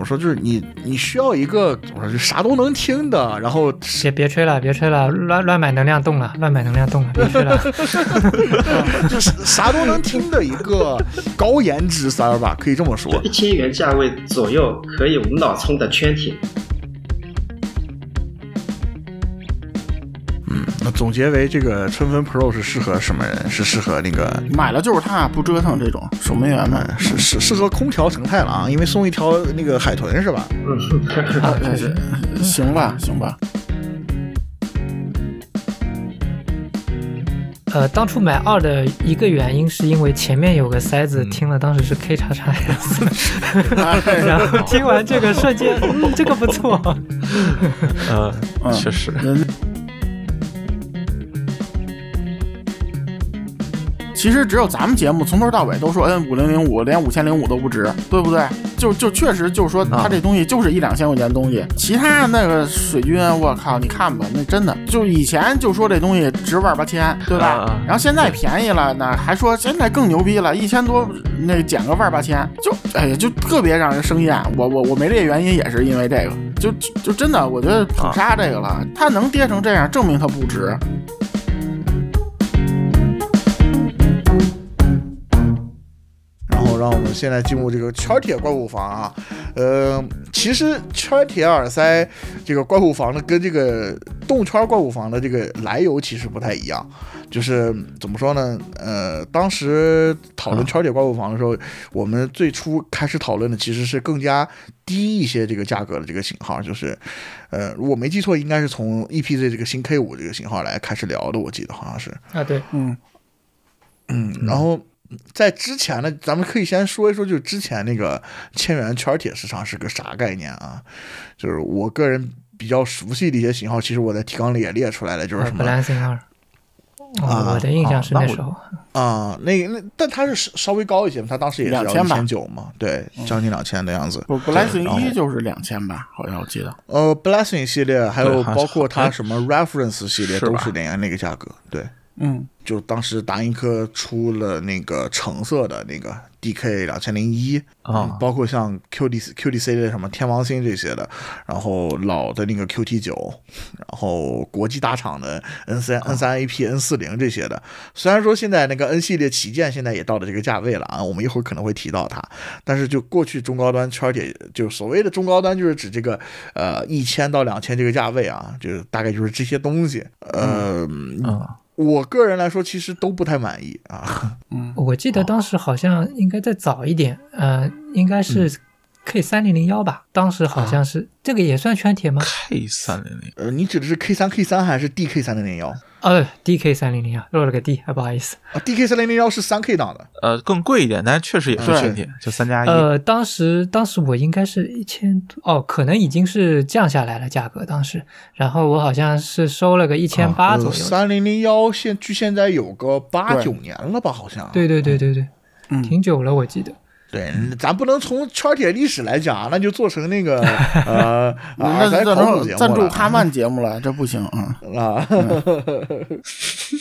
么说，就是你你需要一个怎么说，就啥都能听的，然后别别吹了，别吹了，乱乱买能量动了，乱买能量动了，别吹了。就是啥都能听的一个高颜值三儿吧，可以这么说。一千元价位左右可以无脑充的圈铁。总结为这个春分 Pro 是适合什么人？是适合那个买了就是它，不折腾这种守门员们，是是适合空调成太郎，因为送一条那个海豚是吧？嗯，是行吧，行吧。呃，当初买二的一个原因是因为前面有个塞子，听了当时是 K 叉叉 S，然后听完这个瞬间，嗯，这个不错。嗯，确实。其实只有咱们节目从头到尾都说 N 五零零五连五千零五都不值，对不对？就就确实就是说它这东西就是一两千块钱的东西，其他那个水军，我靠，你看吧，那真的就以前就说这东西值万八千，对吧？然后现在便宜了，那还说现在更牛逼了，一千多那减个万八千，就哎呀，就特别让人生厌。我我我没这原因也是因为这个，就就真的我觉得捧杀这个了，它能跌成这样，证明它不值。们现在进入这个圈铁怪物房啊，呃，其实圈铁耳塞这个怪物房呢，跟这个动圈怪物房的这个来由其实不太一样，就是怎么说呢？呃，当时讨论圈铁怪物房的时候，我们最初开始讨论的其实是更加低一些这个价格的这个型号，就是呃，如果没记错，应该是从 EPZ 这个新 K 五这个型号来开始聊的，我记得好像是啊，对，嗯嗯，然后。在之前呢，咱们可以先说一说，就是之前那个千元圈铁市场是个啥概念啊？就是我个人比较熟悉的一些型号，其实我在提纲里也列出来了，就是什么。啊，我的印象是那时候啊，那那但它是稍微高一些嘛，它当时也是要一千九嘛，对，将近两千的样子。不，Blessing 一就是两千吧，好像我记得。呃，Blessing 系列还有包括它什么 Reference 系列都是那那个价格，对。嗯，就当时达音科出了那个橙色的那个 DK 两千零一啊，包括像 QD QDC 的什么天王星这些的，然后老的那个 QT 九，然后国际大厂的 N 三 N 三 AP N 四零这些的。虽然说现在那个 N 系列旗舰现在也到了这个价位了啊，我们一会儿可能会提到它，但是就过去中高端圈铁，就所谓的中高端就是指这个呃一千到两千这个价位啊，就是大概就是这些东西，呃。我个人来说，其实都不太满意啊。嗯，我记得当时好像应该再早一点，呃，应该是 K 三零零幺吧。当时好像是这个也算圈铁吗？K 三零零，呃，你指的是 K 三 K 三还是 DK 三零零幺？呃，DK 三零零幺，漏了个 D，啊，不好意思。啊，DK 三零零幺是三 K 档的，呃，更贵一点，但是确实也是圈铁，就三加一。呃，当时当时我应该是一千多，哦，可能已经是降下来了价格，当时，然后我好像是收了个一千八左右。三零零幺现距现在有个八九年了吧，好像。对对对对对，嗯，挺久了，我记得。对，咱不能从圈铁历史来讲，那就做成那个 呃，那咱成赞助哈曼节目了，这不行啊 啊，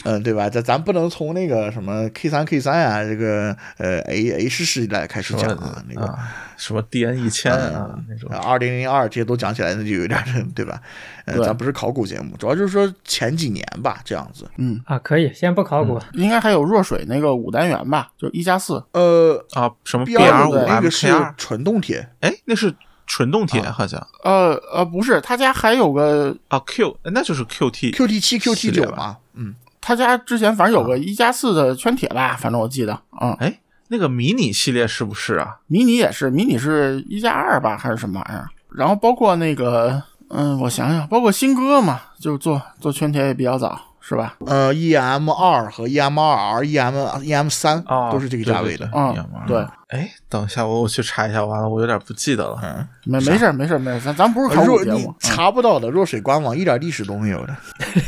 嗯，对吧？咱咱不能从那个什么 K 三 K 三啊，这个呃 A H 时代开始讲啊，那个。什么 D N 一千啊那种，二零零二这些都讲起来，那就有点对吧？呃，咱不是考古节目，主要就是说前几年吧，这样子。嗯啊，可以先不考古，应该还有弱水那个五单元吧，就一加四。呃啊，什么 B R 五那个是纯动铁，哎，那是纯动铁好像。呃呃，不是，他家还有个啊 Q，那就是 Q T Q T 七 Q T 九嘛。嗯，他家之前反正有个一加四的圈铁吧，反正我记得。嗯，哎。那个迷你系列是不是啊？迷你也是，迷你是一加二吧，还是什么玩意儿？然后包括那个，嗯，我想想，包括新歌嘛，就做做圈铁也比较早。是吧？呃，E M 二和 E M 二 R，E M E M 三都是这个价位的。嗯，对。哎，等一下，我我去查一下。完了，我有点不记得了。嗯，没没事没事没事，咱咱不是考古节目，查不到的。弱水官网一点历史都没有的。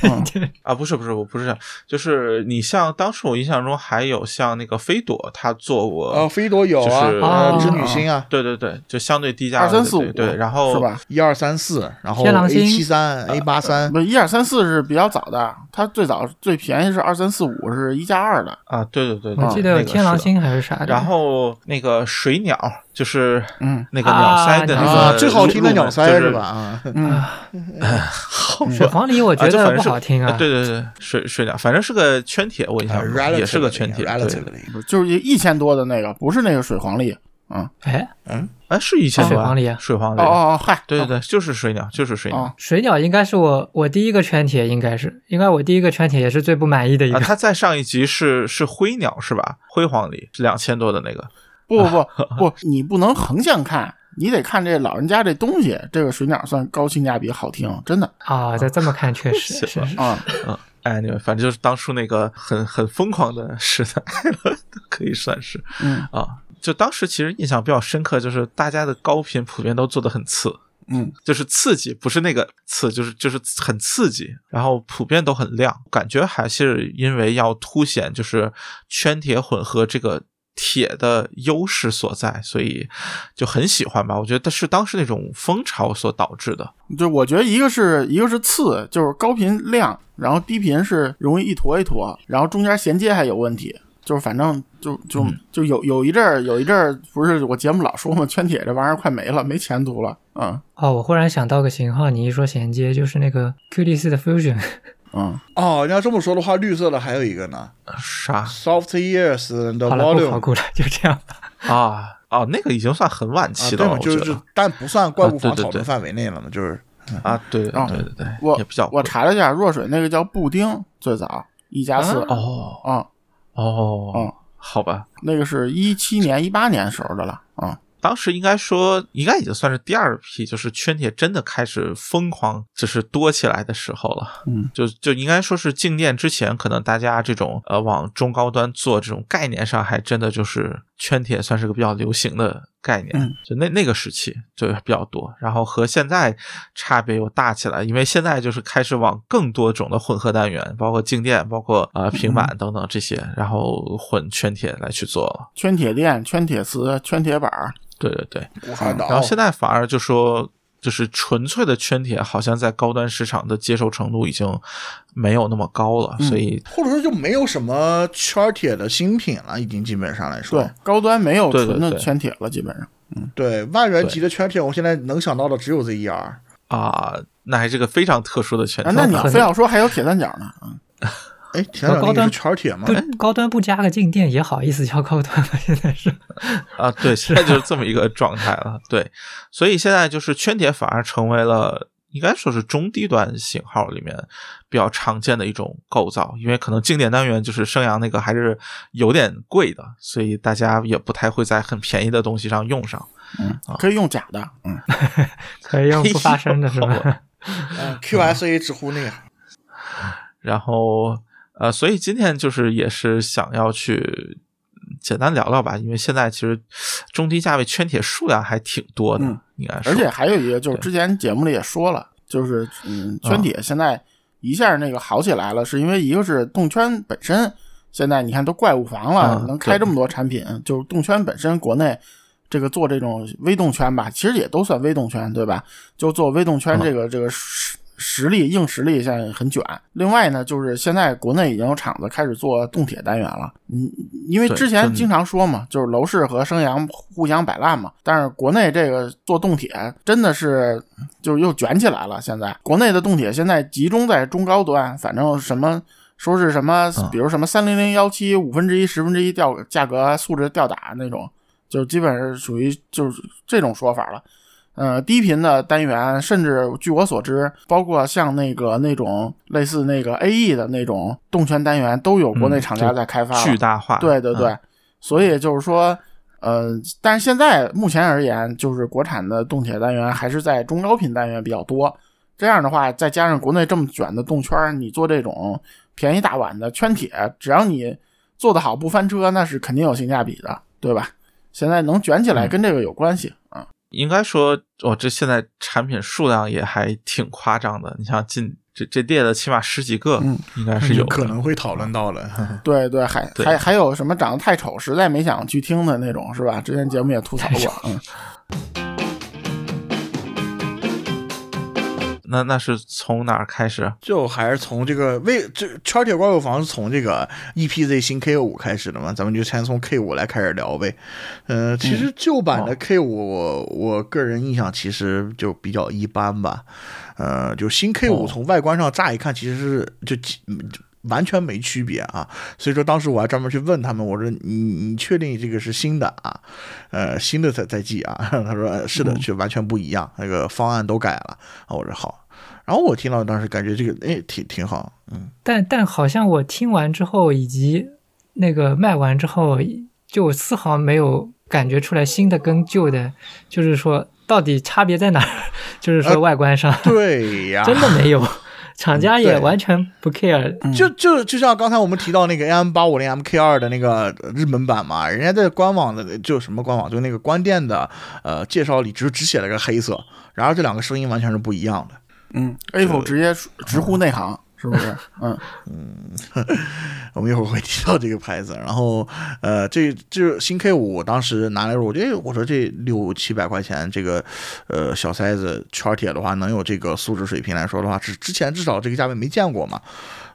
啊，不是不是，我不是这样，就是你像当时我印象中还有像那个飞朵，他做过。呃，飞朵有啊，织女星啊。对对对，就相对低价。二三四五对，然后是吧？一二三四，然后 A 七三 A 八三。不，一二三四是比较早的，它最早最便宜是二三四五，是一加二的啊。对对对，我记得有天狼星还是啥的。然后那个水鸟，就是嗯那个鸟塞的那个、啊，最好听的鸟塞就是吧？啊，嗯，水黄鹂我觉得不好听啊。对对对，水水鸟，反正是个圈铁，我印象中、也是个圈铁。就是一千多的那个，不是那个水黄鹂。嗯，哎，哎，是一千多水黄鹂啊水黄鹂。哦哦哦，嗨，对对对，就是水鸟，就是水鸟。哦，水鸟应该是我我第一个圈铁，应该是应该我第一个圈铁也是最不满意的一啊，个。它再上一集是是灰鸟是吧？灰黄鹂是两千多的那个。不不不不，你不能横向看，你得看这老人家这东西。这个水鸟算高性价比，好听，真的啊，再这么看确实是吧是是。啊。嗯，哎，你们反正就是当初那个很很疯狂的时代了，可以算是嗯啊。就当时其实印象比较深刻，就是大家的高频普遍都做的很次，嗯，就是刺激，不是那个刺，就是就是很刺激，然后普遍都很亮，感觉还是因为要凸显就是圈铁混合这个铁的优势所在，所以就很喜欢吧。我觉得是当时那种风潮所导致的。就我觉得一个是一个是次，就是高频亮，然后低频是容易一坨一坨，然后中间衔接还有问题。就是反正就就就有有一阵儿有一阵儿不是我节目老说嘛，圈铁这玩意儿快没了，没前途了。嗯哦，我忽然想到个型号，你一说衔接，就是那个 QD 四的 Fusion。嗯，哦，你要这么说的话，绿色的还有一个呢。啥，Soft Years 的好了，不考 Volume 古了，就这样吧。啊哦，那个已经算很晚啊，期的了，对，就是但不算怪物房讨论范围内了嘛，就是啊，对对啊对对对，我也比较我查了一下，弱水那个叫布丁，最早一加四哦啊，哦嗯。好吧，那个是一七年一八年时候的了啊。当时应该说，应该已经算是第二批，就是圈铁真的开始疯狂，就是多起来的时候了。嗯，就就应该说是静电之前，可能大家这种呃往中高端做这种概念上，还真的就是圈铁算是个比较流行的概念。嗯就那那个时期就比较多，然后和现在差别又大起来，因为现在就是开始往更多种的混合单元，包括静电，包括呃平板等等这些，然后混圈铁来去做了。圈铁链、圈铁丝、圈铁板儿，对对对。武汉岛。然后现在反而就说，就是纯粹的圈铁，好像在高端市场的接受程度已经没有那么高了，嗯所以或者说就没有什么圈铁的新品了，已经基本上来说对，，高端没有纯的圈铁了，基本上。嗯对万元级的圈铁，我现在能想到的只有 ZER。啊，那还是个非常特殊的圈啊，那你非要说还有铁三角呢？嗯，哎，田长高端是圈铁吗？不高端不加个静电也好意思叫高端吗？现在是啊，对，现在就是这么一个状态了。对，所以现在就是圈铁反而成为了。应该说是中低端型号里面比较常见的一种构造，因为可能静电单元就是升阳那个还是有点贵的，所以大家也不太会在很便宜的东西上用上。嗯，可以用假的，嗯，可以用不发声的是吧？嗯，QSA 直呼那个。然后呃，所以今天就是也是想要去简单聊聊吧，因为现在其实中低价位圈铁数量还挺多的，嗯应该是而且还有一个就是之前节目里也说了，就是嗯，圈铁现在一下那个好起来了，是因为一个是动圈本身现在你看都怪物房了，嗯能开这么多产品，就是动圈本身国内。这个做这种微动圈吧，其实也都算微动圈，对吧？就做微动圈这个、这个实实力硬实力现在很卷。另外呢，就是现在国内已经有厂子开始做动铁单元了。嗯，因为之前经常说嘛，就是楼市和升阳互相摆烂嘛。但是国内这个做动铁真的是就又卷起来了。现在国内的动铁现在集中在中高端，反正什么。说是什么，比如什么三零零幺七五分之一、十分之一掉价格素质吊打那种，就基本上属于就是这种说法了。呃，低频的单元，甚至据我所知，包括像那个那种类似那个 AE 的那种动圈单元，都有国内厂家在开发了、巨大化。对对对，嗯所以就是说，呃，但是现在目前而言，就是国产的动铁单元还是在中高频单元比较多。这样的话，再加上国内这么卷的动圈，你做这种便宜大碗的圈铁，只要你做得好不翻车，那是肯定有性价比的，对吧？现在能卷起来嗯跟这个有关系啊。应该说，哦，这现在产品数量也还挺夸张的。你像进这这列的起码十几个，嗯应该是有可能会讨论到了。对对，还对还还有什么长得太丑，实在没想去听的那种，是吧？之前节目也吐槽过，嗯。那那是从哪儿开始？就还是从这个为这圈铁怪物房是从这个 EPZ 新 K 五开始的嘛？咱们就先从 K 五来开始聊呗。嗯，其实旧版的 K 五，我我个人印象其实就比较一般吧。呃，就新 K 五从外观上乍一看，其实是就完全没区别啊。所以说当时我还专门去问他们，我说你你确定这个是新的啊？呃，新的在在寄啊？他说是的，就完全不一样，那个方案都改了啊。我说好。然后我听到当时感觉这个哎挺挺好，嗯。但但好像我听完之后以及那个卖完之后，就丝毫没有感觉出来新的跟旧的，就是说到底差别在哪儿？就是说外观上，对呀，真的没有，厂家也完全不 care。就就就像刚才我们提到那个 AM 八五零 MK 二的那个日本版嘛，人家在官网的就什么官网，就那个关店的呃介绍里只只写了个黑色，然而这两个声音完全是不一样的。嗯，A 否直接直呼内行，是不是？嗯 嗯，我们一会儿会提到这个牌子。然后，呃，这这新 K 五当时拿来，我觉得我说这六七百块钱这个呃小塞子圈铁的话，能有这个素质水平来说的话，之之前至少这个价位没见过嘛，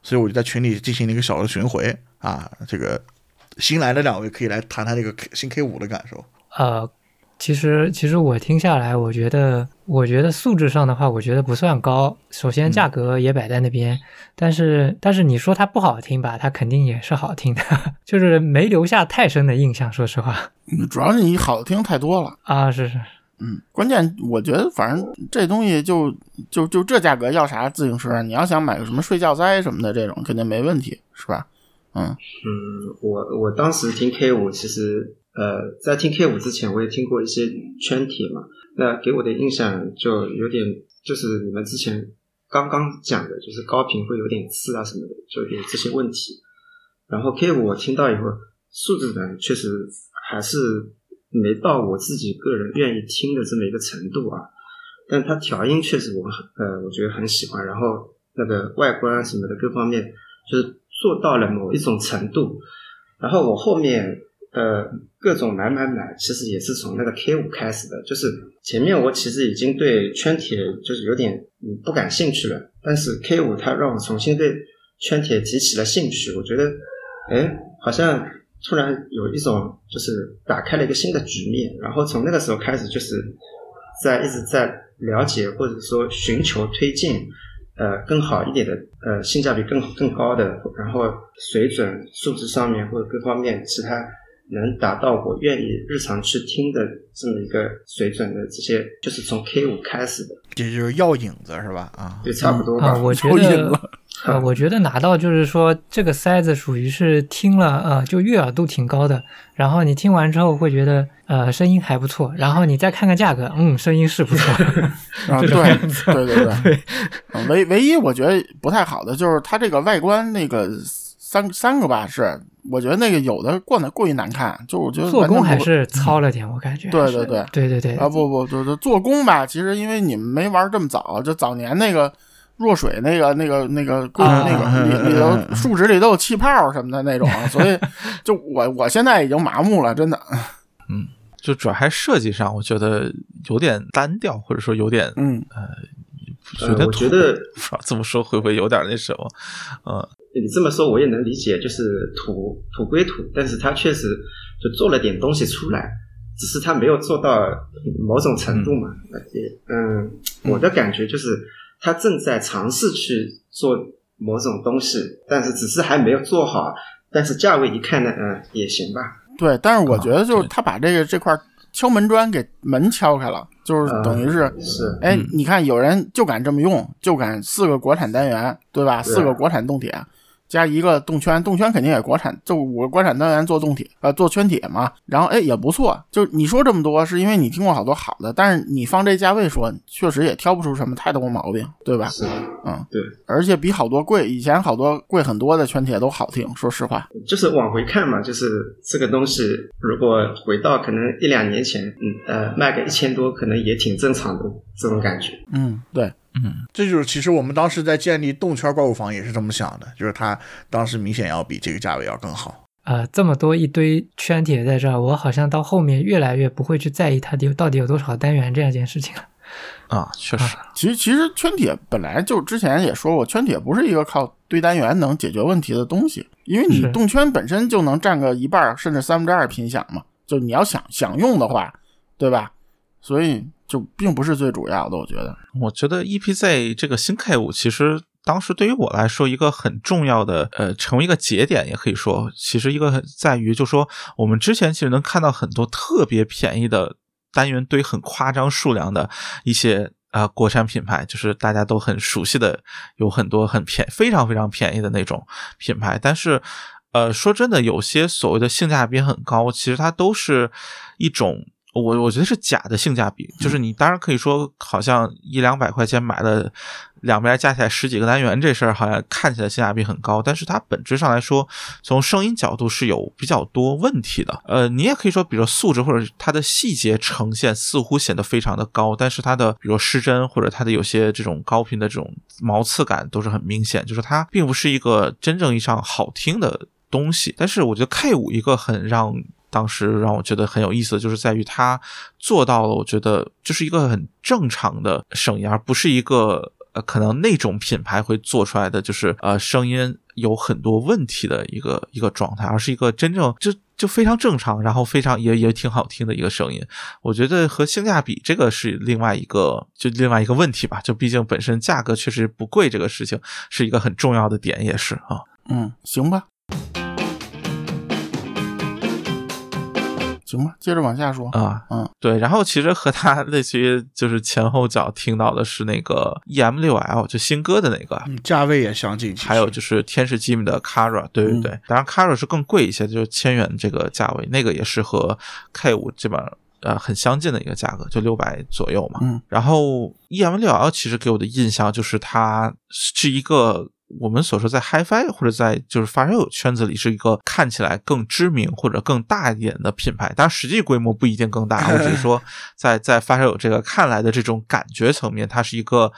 所以我就在群里进行了一个小的巡回啊。这个新来的两位可以来谈谈这个新 K 五的感受。呃。其实，其实我听下来，我觉得，我觉得素质上的话，我觉得不算高。首先，价格也摆在那边，但是，但是你说它不好听吧，它肯定也是好听的，就是没留下太深的印象。说实话，主要是你好听太多了啊！是是，嗯，关键我觉得，反正这东西就就就这价格要啥自行车？你要想买个什么睡觉塞什么的这种，肯定没问题，是吧？嗯嗯，我我当时听 K 五，其实。呃，在听 K 五之前，我也听过一些圈体嘛。那给我的印象就有点，就是你们之前刚刚讲的，就是高频会有点刺啊什么的，就有这些问题。然后 K 五我听到以后，素质呢确实还是没到我自己个人愿意听的这么一个程度啊。但它调音确实我很呃，我觉得很喜欢。然后那个外观什么的各方面，就是做到了某一种程度。然后我后面。呃，各种买买买，其实也是从那个 K 五开始的。就是前面我其实已经对圈铁就是有点不感兴趣了，但是 K 五它让我重新对圈铁提起了兴趣。我觉得，哎，好像突然有一种就是打开了一个新的局面。然后从那个时候开始，就是在一直在了解或者说寻求推进，呃，更好一点的，呃，性价比更更高的，然后水准素质上面或者各方面其他。能达到我愿意日常去听的这么一个水准的这些，就是从 K 五开始的，这就是药引子是吧？啊，对，差不多吧。我觉得，啊，我觉得 拿到就是说这个塞子属于是听了，呃，就悦耳度挺高的。然后你听完之后会觉得，呃，声音还不错。然后你再看看价格，嗯，声音是不错。啊，对，对对对。唯唯一我觉得不太好的就是它这个外观那个三三个吧是。我觉得那个有的过呢过于难看，就我觉得做工还是 糙了点，我感觉。对对对对对对啊不不就是做工吧，其实因为你们没玩这么早，就早年那个弱水那个那个那个那个里里头树脂里都有气泡什么的那种，所以 就我我现在已经麻木了，真的。嗯，就主要还设计上，我觉得有点单调，或者说有点嗯呃，觉得我觉得这么说会不会有点那什么？嗯。你这么说我也能理解，就是土土归土，但是他确实就做了点东西出来，只是他没有做到某种程度嘛。嗯，我的感觉就是他正在尝试去做某种东西，但是只是还没有做好。但是价位一看呢，嗯，也行吧。对，但是我觉得就是他把这个这块敲门砖给门敲开了，就是等于是是，哎，你看有人就敢这么用，就敢四个国产单元，对吧？四个国产动铁。加一个动圈，动圈肯定也国产，就五个国产单元做动铁，呃，做圈铁嘛。然后哎也不错，就你说这么多，是因为你听过好多好的，但是你放这价位说，确实也挑不出什么太多毛病，对吧？是，嗯，对。而且比好多贵，以前好多贵很多的圈铁都好听，说实话。就是往回看嘛，就是这个东西，如果回到可能一两年前，嗯呃，卖个一千多，可能也挺正常的这种感觉。嗯，对。嗯，这就是其实我们当时在建立动圈怪物房也是这么想的，就是它当时明显要比这个价位要更好。啊，这么多一堆圈铁在这儿，我好像到后面越来越不会去在意它有到底有多少单元这样一件事情了。啊，确实，其实其实圈铁本来就之前也说过，圈铁不是一个靠堆单元能解决问题的东西，因为你动圈本身就能占个一半儿甚至三分之二频响嘛，就你要想想用的话，对吧？所以就并不是最主要的，我觉得。我觉得 EPZ 这个新 K 五其实当时对于我来说一个很重要的呃，成为一个节点，也可以说，其实一个很在于就说我们之前其实能看到很多特别便宜的单元堆很夸张数量的一些。啊、国产品牌就是大家都很熟悉的，有很多很便非常非常便宜的那种品牌，但是，呃，说真的，有些所谓的性价比很高，其实它都是一种我我觉得是假的性价比，就是你当然可以说，好像一两百块钱买了两边加起来十几个单元这事儿，好像看起来性价比很高，但是它本质上来说，从声音角度是有比较多问题的。呃，你也可以说，比如说素质或者它的细节呈现似乎显得非常的高，但是它的比如说失真或者它的有些这种高频的这种毛刺感都是很明显，就是它并不是一个真正意义上好听的东西。但是我觉得 K 五一个很让当时让我觉得很有意思的就是在于它做到了，我觉得就是一个很正常的声音，而不是一个呃可能那种品牌会做出来的就是呃声音有很多问题的一个一个状态，而是一个真正就就非常正常，然后非常也也挺好听的一个声音。我觉得和性价比这个是另外一个就另外一个问题吧，就毕竟本身价格确实不贵，这个事情是一个很重要的点，也是啊。嗯，行吧，行吧，接着往下说。啊，嗯，对，然后其实和他类似于就是前后脚听到的是那个 EM 六 L 就新歌的那个，嗯，价位也相近，还有就是天使机密的 Kara，对对对，当然 Kara 是更贵一些，就是千元这个价位，那个也是和 K 五基本上呃很相近的一个价格，就六百左右嘛。嗯，然后 EM 六 L 其实给我的印象就是它是一个。我们所说在 HiFi 或者在就是发烧友圈子里是一个看起来更知名或者更大一点的品牌，当然实际规模不一定更大。我只是说 在在发烧友这个看来的这种感觉层面，它是一个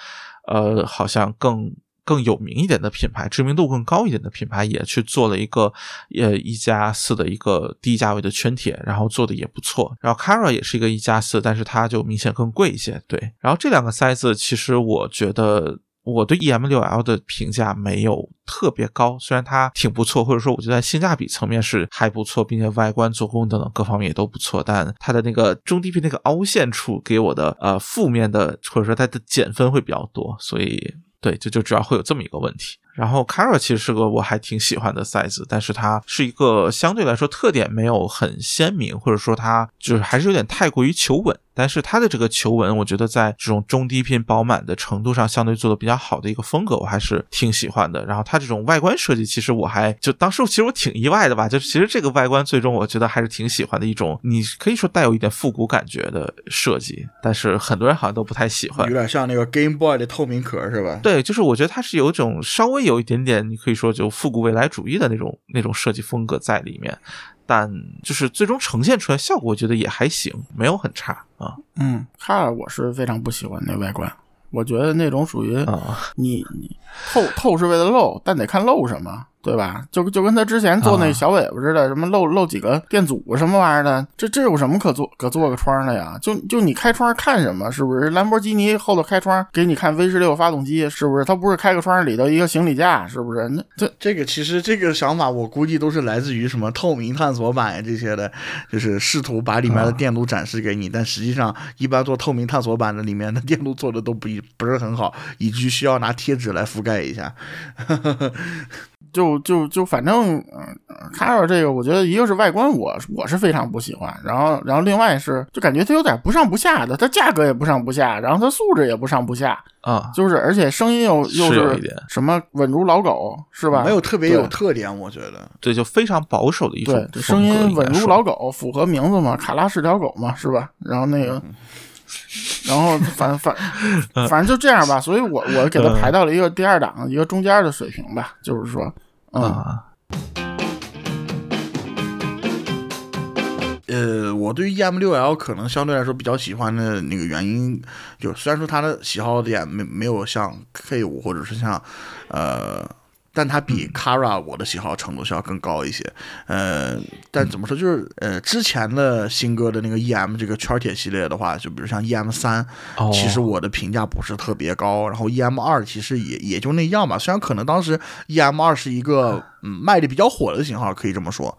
呃好像更更有名一点的品牌，知名度更高一点的品牌，也去做了一个呃一加四的一个低价位的圈铁，然后做的也不错。然后 Kara 也是一个一加四，但是它就明显更贵一些。对，然后这两个塞子其实我觉得。我对 EM 六 L 的评价没有特别高，虽然它挺不错，或者说我觉得在性价比层面是还不错，并且外观、做工等等各方面也都不错，但它的那个中低频那个凹陷处给我的呃负面的或者说它的减分会比较多，所以对，就就主要会有这么一个问题。然后 Kara 其实是个我还挺喜欢的 size，但是它是一个相对来说特点没有很鲜明，或者说它就是还是有点太过于求稳。但是它的这个求稳，我觉得在这种中低频饱满的程度上，相对做的比较好的一个风格，我还是挺喜欢的。然后它这种外观设计，其实我还就当时其实我挺意外的吧，就其实这个外观最终我觉得还是挺喜欢的一种，你可以说带有一点复古感觉的设计，但是很多人好像都不太喜欢有。点像那个 Game Boy 的透明壳是吧？对，就是我觉得它是有一种稍微有一点点，你可以说就复古未来主义的那种那种设计风格在里面，但就是最终呈现出来效果，我觉得也还行，没有很差啊。嗯，卡尔我是非常不喜欢那外观，我觉得那种属于啊你你透透是为了露，但得看露什么，对吧？就就跟他之前做那啊小尾巴似的，什么露露几个电阻什么玩意儿的，这这有什么可做可做个窗的呀？就就你开窗看什么？是不是兰博基尼后头开窗给你看 V 十六发动机？是不是？它不是开个窗里头一个行李架？是不是？那这这个其实这个想法，我估计都是来自于什么透明探索版呀这些的，就是试图把里面的电路展示给你，但实际上一般做透明探索版的里面的电路做的都不一不是很好，以至于需要拿贴纸来覆盖一下。就就就反正，嗯、呃，卡尔这个，我觉得一个是外观我，我是非常不喜欢，然后然后另外是就感觉它有点不上不下的，它价格也不上不下，然后它素质也不上不下，啊，就是而且声音又又是什么稳如老狗，是吧？没有特别有特点，我觉得。对，就非常保守的一种声音稳如老狗，符合名字嘛，卡拉是条狗嘛，是吧？然后那个，然后反反 反正就这样吧，所以我我给它排到了一个第二档，一个中间的水平吧，就是说，嗯。啊。呃，我对于 EM 六 L 可能相对来说比较喜欢的那个原因，就虽然说它的喜好点没没有像 K 五或者是像呃但它比 Kara 我的喜好程度是要更高一些。呃，但怎么说，就是呃，之前的新歌的那个 EM 这个圈铁系列的话，就比如像 EM 三，哦其实我的评价不是特别高。然后 EM 二其实也也就那样吧，虽然可能当时 EM 二是一个嗯卖的比较火的型号，可以这么说。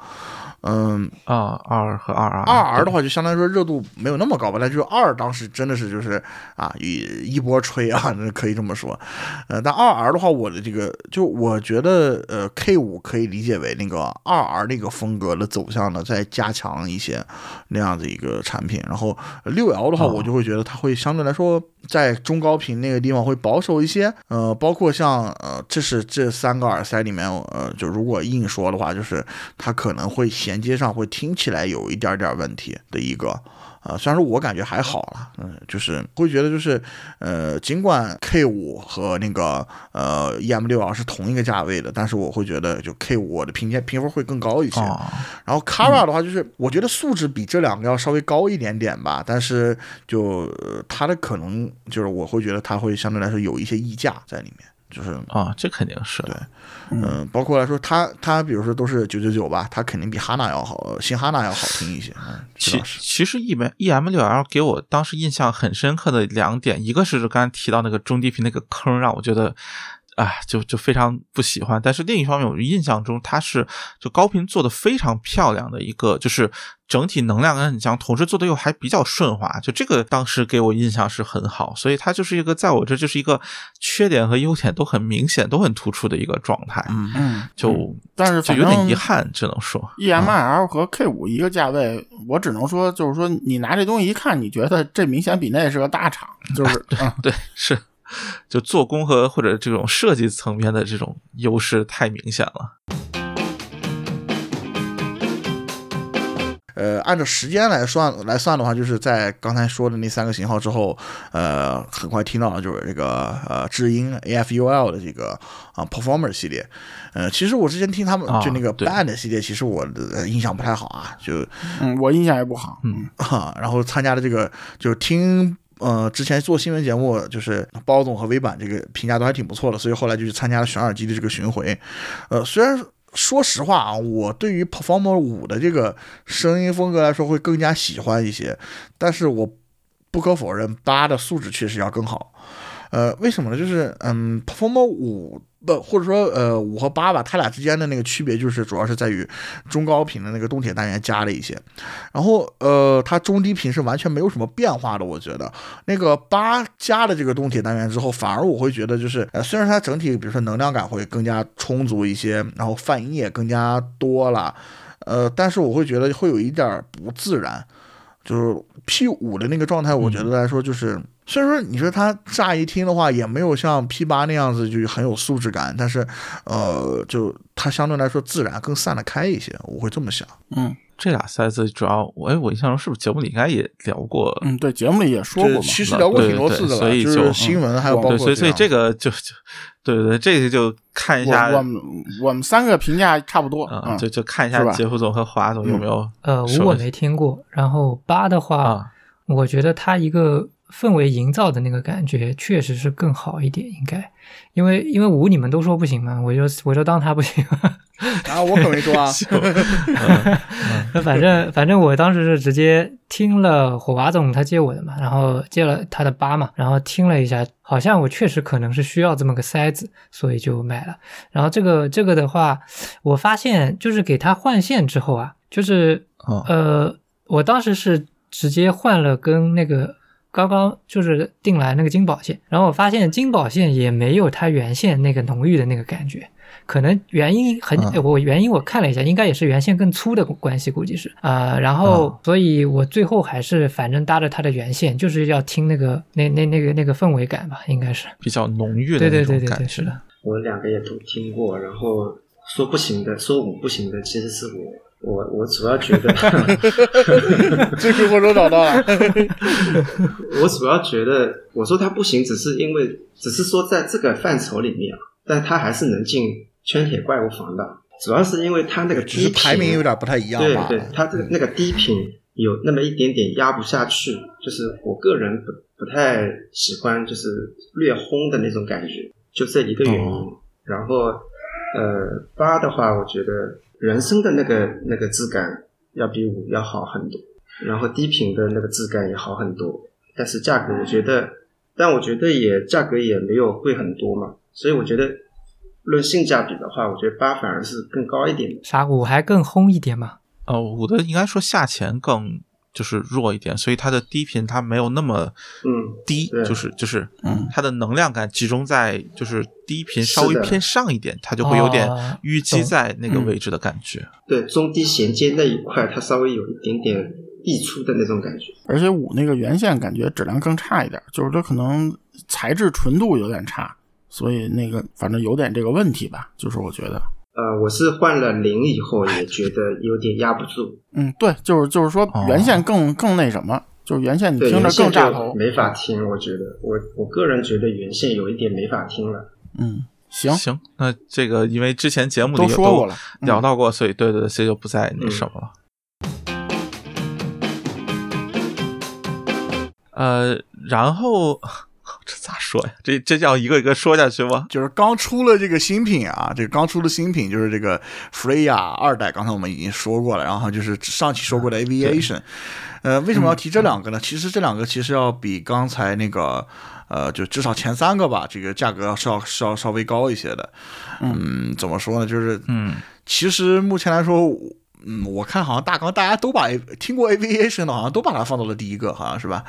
嗯，啊，二和二 R 二 R 的话，就相当于说热度没有那么高吧，但就是二当时真的是就是啊一一波吹啊，那 可以这么说。呃，但二 R 的话，我的这个就我觉得呃 K 五可以理解为那个二 R 那个风格的走向呢，再加强一些那样子一个产品。然后六 L 的话，哦我就会觉得它会相对来说在中高频那个地方会保守一些。呃，包括像呃，这是这三个耳塞里面，呃，就如果硬说的话，就是它可能会衔接上会听起来有一点点问题的一个。呃，虽然说我感觉还好了，嗯，就是会觉得就是，呃，尽管 K 五和那个呃 EM 六啊是同一个价位的，但是我会觉得就 K 五我的评价评分会更高一些。哦，然后 Kara 的话，就是我觉得素质比这两个要稍微高一点点吧，但是就、呃它的可能就是我会觉得它会相对来说有一些溢价在里面，就是啊，这肯定是对嗯、包括来说它它比如说都是九九九吧，它肯定比哈娜要好，新哈娜要好听一些，嗯，其。其实 E M E M 六 L 给我当时印象很深刻的两点，一个是刚才提到那个中低频那个坑，让我觉得。哎，就就非常不喜欢，但是另一方面，我印象中它是就高频做的非常漂亮的一个，就是整体能量感很强，同时做的又还比较顺滑，就这个当时给我印象是很好，所以它就是一个在我这就是一个缺点和优点都很明显、都很突出的一个状态，嗯。嗯，就但是就有点遗憾，只能说。E M I L 和 K 五一个价位，我只能说，就是说你拿这东西一看，你觉得这明显比那是个大厂，就是嗯，对，是，就做工和或者这种设计层面的这种优势太明显了。呃，按照时间来算来算的话，就是在刚才说的那三个型号之后，呃，很快听到了就是这个呃智音 AFUL 的这个啊、Performer 系列。呃，其实我之前听他们啊就那个 Band 系列，其实我的呃印象不太好啊，就嗯，我印象也不好，嗯哈，然后参加的这个就是听。呃，之前做新闻节目，就是包总和微版这个评价都还挺不错的，所以后来就去参加了选耳机的这个巡回。呃，虽然说实话啊，我对于 Performer 五的这个声音风格来说会更加喜欢一些，但是我不可否认八的素质确实要更好。呃，为什么呢？就是嗯，Performer 五不或者说呃五和八吧，它俩之间的那个区别就是主要是在于中高频的那个动铁单元加了一些，然后呃它中低频是完全没有什么变化的。我觉得那个八加了这个动铁单元之后，反而我会觉得就是呃虽然它整体比如说能量感会更加充足一些，然后泛音也更加多了，呃，但是我会觉得会有一点不自然。就是 P 五的那个状态，我觉得来说就是，虽然说你说它乍一听的话，也没有像 P 八那样子就很有素质感，但是呃，就它相对来说自然更散得开一些，我会这么想。嗯这俩赛季主要，我哎，我印象中是不是节目里应该也聊过？嗯，对，节目里也说过嘛，其实聊过挺多次的了，就对对所以就是新闻还有包括对，所以所以这个就就对对对，这个就看一下我我们我们三个评价差不多，啊，嗯，就就看一下杰夫总和华总有没有呃，五我没听过，然后八的话，啊我觉得他一个氛围营造的那个感觉确实是更好一点，应该，因为因为五你们都说不行嘛，我就我就当它不行。啊，我可没说啊，那 反正反正我当时是直接听了火娃总他借我的嘛，然后借了他的八嘛，然后听了一下，好像我确实可能是需要这么个塞子，所以就买了。然后这个这个的话，我发现就是给它换线之后啊，就是嗯呃，我当时是直接换了跟那个刚刚就是定来那个金宝线，然后我发现金宝线也没有它原线那个浓郁的那个感觉。可能原因很，嗯我原因我看了一下，应该也是原线更粗的关系，估计是啊、呃然后嗯所以我最后还是反正搭着它的原线，就是要听那个那那那个那个氛围感吧，应该是。比较浓郁的对那种感对对对对，是。的。我两个也都听过，然后说不行的，说我不行的，其实是我，我我主要觉得，这是我都找到了。我主要觉得，我说它不行，只是因为，只是说在这个范畴里面，啊但它还是能进圈铁怪物房的，主要是因为它那个只是低频排名有点不太一样吧？对对，它这个那个低频有那么一点点压不下去，就是我个人不不太喜欢，就是略轰的那种感觉，就这一个原因。哦然后呃，八的话，我觉得人声的那个那个质感要比五要好很多，然后低频的那个质感也好很多，但是价格我觉得，但我觉得也价格也没有贵很多嘛，所以我觉得论性价比的话，我觉得八反而是更高一点的。啥五还更轰一点嘛？哦，五的应该说下潜更就是弱一点，所以它的低频它没有那么嗯低，对就是就是嗯它的能量感集中在就是低频稍微偏上一点，它就会有点哦淤积在那个嗯位置的感觉。对，中低衔接那一块，它稍微有一点点溢出的那种感觉。而且五那个原线感觉质量更差一点，就是它可能材质纯度有点差，所以那个反正有点这个问题吧，就是我觉得。呃，我是换了零以后也觉得有点压不住，嗯，对，就是就是说哦原线更、更那什么，就是原线你听着更炸头。没法听。我觉得我我个人觉得原线有一点没法听了。嗯，行，行，那这个因为之前节目里也都说过了嗯聊到过，所以对对对，所以就不再那什么了。呃，然后这咋说呀？这这叫一个一个说下去吗？就是刚出了这个新品啊，这个刚出的新品就是这个 Freya 二代，刚才我们已经说过了，然后就是上期说过的 Aviation，呃，为什么要提这两个呢？其实这两个其实要比刚才那个。呃，就至少前三个吧，这个价格是要稍要稍微高一些的。嗯，怎么说呢？就是嗯，其实目前来说，嗯，我看好像大纲大家都把听过 Aviation 的，好像都把它放到了第一个，好像是吧？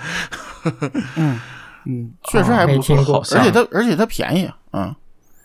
嗯嗯，确实还不错，而且它而且它便宜，嗯，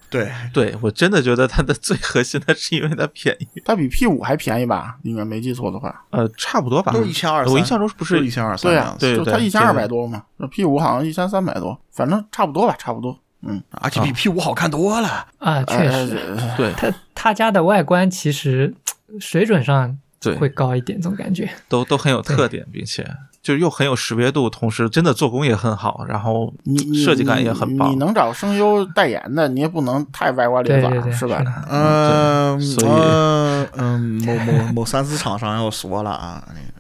对，对我真的觉得它的最核心的是因为它便宜，它比 P 五还便宜吧？应该没记错的话。呃，差不多吧，都是一千二，我印象中是不是一千二三对呀、这样子？对就它一千二百多嘛，那 P 五好像一千三百多，反正差不多吧，差不多。嗯，而且比 P 五好看多了。啊，确哎实，呃对，他他家的外观其实水准上对会高一点，这种感觉。都都很有特点，并且就又很有识别度，同时真的做工也很好，然后你你设计感也很棒你。你能找声优代言的，你也不能太歪瓜裂枣，是吧？嗯，所以嗯嗯，某某某三四厂商要说了啊，那个嗯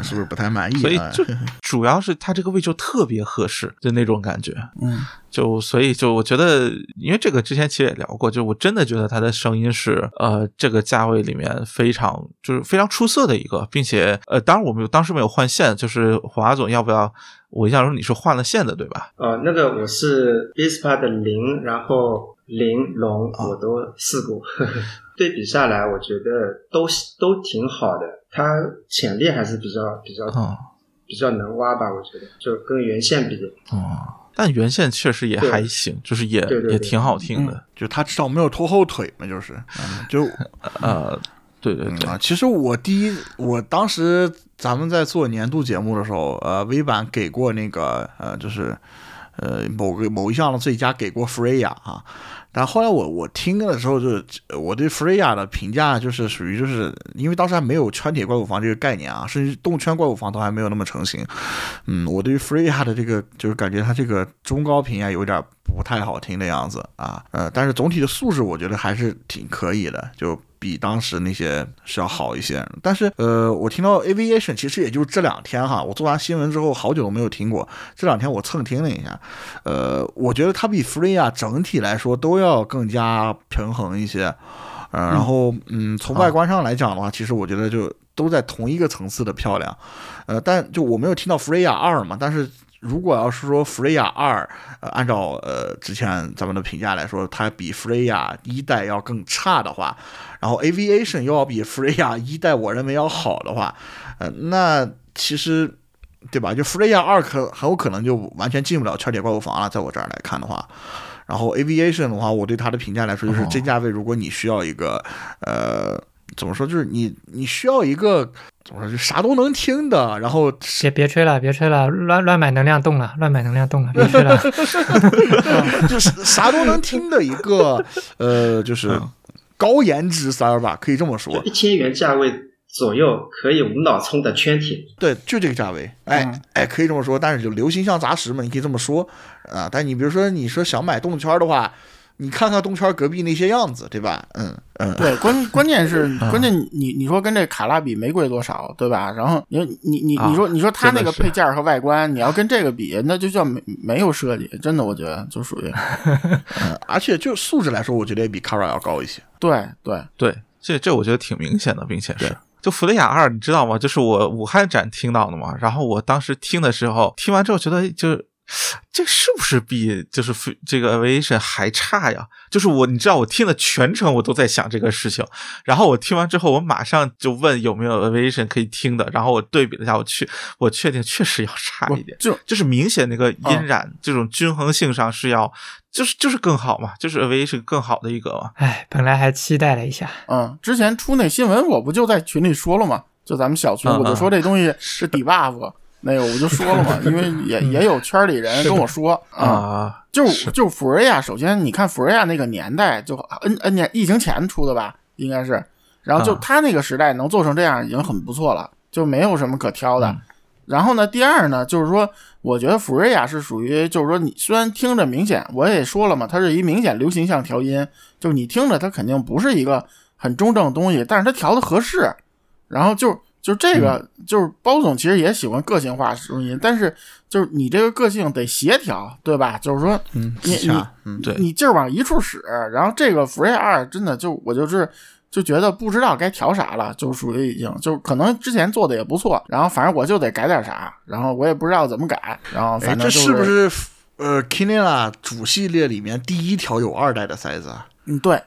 是不是不太满意？啊所以就主要是它这个位就特别合适，就那种感觉。嗯，就所以就我觉得，因为这个之前其实也聊过，就我真的觉得它的声音是呃这个价位里面非常就是非常出色的一个，并且呃当然我们当时没有换线，就是华总要不要？我印象中你是换了线的对吧？呃，那个我是 Bispa 的零，然后零龙我都试过，对比下来，我觉得都都挺好的。它潜力还是比较比较、嗯。比较能挖吧，我觉得就跟原线比，哦，但原线确实也还行，就是也对对对。也挺好听的。就他至少没有拖后腿嘛，就是，嗯。就呃，对对对，嗯啊，其实我第一，我当时咱们在做年度节目的时候，呃，，V 版给过那个呃，就是呃某个某一项的最佳给过 Freya 啊，但后来我我听的时候就，是我对 Freya 的评价就是属于就是因为当时还没有圈铁怪物房这个概念啊，甚至动圈怪物房都还没有那么成型，嗯，我对于 Freya 的这个就是感觉它这个中高频啊有点不太好听的样子啊，呃，但是总体的素质我觉得还是挺可以的，就比当时那些是要好一些。但是呃，我听到 Aviation 其实也就这两天哈，我做完新闻之后好久都没有听过，这两天我蹭听了一下，呃，我觉得它比 Freya 整体来说都要更加平衡一些。呃，然后嗯，从外观上来讲的话，其实我觉得就都在同一个层次的漂亮，呃，但就我没有听到 Freya 二嘛，但是如果要是说 Freya 二，呃，按照呃之前咱们的评价来说，它比 Freya 一代要更差的话，然后 Aviation 又要比 Freya 一代我认为要好的话，呃，那其实对吧？就 Freya 二可很有可能就完全进不了圈铁怪物房了，在我这儿来看的话。然后 Aviation 的话，我对它的评价来说，就是这价位，如果你需要一个，呃，怎么说，就是你你需要一个怎么说，就啥都能听的，然后别别吹了，别吹了，乱乱买能量动了，乱买能量动了，别吹了。就是啥都能听的一个，呃，就是高颜值三儿吧，可以这么说一。千元价位左右可以无脑冲的圈体。对，就这个价位，哎、嗯哎，可以这么说。但是就流行像杂食嘛，你可以这么说啊、但你比如说，你说想买动圈的话，你看看动圈隔壁那些样子，对吧？嗯嗯，对，关 关键是关键你你说跟这卡拉比没贵多少，对吧？然后你你你你说你说它那个配件和外观，你要跟这个比，那就叫没没有设计，真的，我觉得就属于，嗯，而且就素质来说，我觉得也比卡拉要高一些。对对对，这这我觉得挺明显的，并且是。就弗雷雅二，你知道吗？就是我武汉展听到的嘛。然后我当时听的时候，听完之后觉得，就这是不是比就是这个 Aviation 还差呀？就是我，你知道，我听了全程我都在想这个事情。然后我听完之后，我马上就问有没有 Aviation 可以听的。然后我对比了一下，我去，我确定确实要差一点，就就是明显那个音染这种均衡性上是要。就是就是更好嘛，就是 aviation 更好的一个嘛。哎，本来还期待了一下。嗯，之前出那新闻，我不就在群里说了吗？就咱们小群，我就说这东西是 debuff，那个我就说了嘛，因为也也有圈里人跟我说啊，就就福瑞亚，首先你看福瑞亚那个年代，就 N N 年疫情前出的吧，应该是，然后就他那个时代能做成这样已经很不错了，就没有什么可挑的。然后呢，第二呢，就是说，我觉得福瑞亚是属于，就是说，你虽然听着明显，我也说了嘛，它是一明显流行向调音，就是你听着它肯定不是一个很中正的东西，但是它调的合适。然后就就这个，就是包总其实也喜欢个性化声音，但是就是你这个个性得协调，对吧？就是说，你你嗯，对，你劲儿往一处使。然后这个福瑞亚二真的就我就是。就觉得不知道该调啥了，就属于已经就可能之前做的也不错，然后反正我就得改点啥，然后我也不知道怎么改，然后反正这是不是呃 k i n e l a 主系列里面第一条有二代的塞子？嗯，对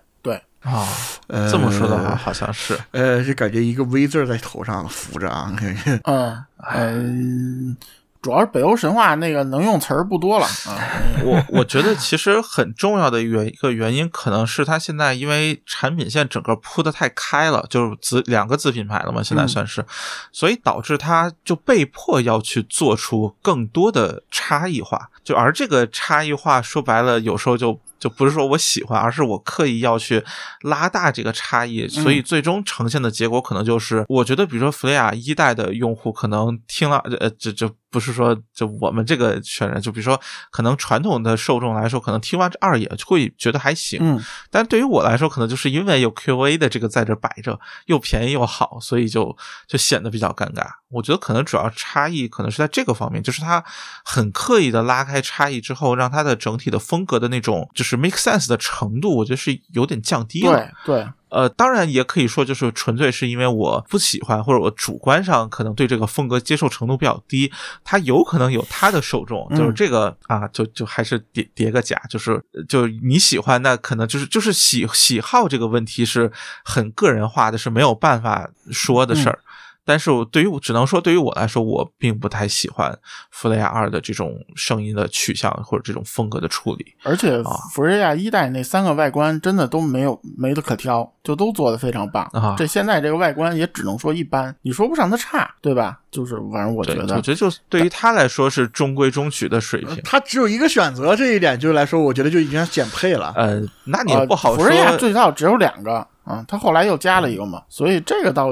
对啊，这么说的话好像是，呃，就感觉一个 V 字在头上扶着啊，感觉嗯嗯。主要是北欧神话那个能用词儿不多了啊。我我觉得其实很重要的原一个原因，可能是它现在因为产品线整个铺的太开了，就是子两个子品牌了嘛，现在算是，所以导致它就被迫要去做出更多的差异化。就而这个差异化说白了，有时候就。就不是说我喜欢，而是我刻意要去拉大这个差异，所以最终呈现的结果可能就是，我觉得，比如说弗雷亚一代的用户可能听了，呃，这这不是说就我们这个选人，就比如说可能传统的受众来说，可能听完这二也会觉得还行，嗯，但对于我来说，可能就是因为有 QA 的这个在这摆着，又便宜又好，所以就就显得比较尴尬。我觉得可能主要差异可能是在这个方面，就是他很刻意的拉开差异之后，让他的整体的风格的那种就是。Make sense 的程度，我觉得是有点降低了。对对，呃，当然也可以说，就是纯粹是因为我不喜欢，或者我主观上可能对这个风格接受程度比较低。它有可能有它的受众，就是这个啊，就就还是叠叠个假，就是就你喜欢，那可能就是就是喜喜好这个问题是很个人化的，是没有办法说的事儿。但是我对于我只能说，对于我来说，我并不太喜欢弗雷亚二的这种声音的取向或者这种风格的处理。而且弗雷亚一代那三个外观真的都没有没得可挑，就都做的非常棒啊。这现在这个外观也只能说一般，你说不上它差，对吧？就是反正我觉得，我觉得就对于他来说是中规中矩的水平。他只有一个选择，这一点就来说，我觉得就已经减配了。呃，那你不好说。弗雷亚最早只有两个。啊，他后来又加了一个嘛，所以这个倒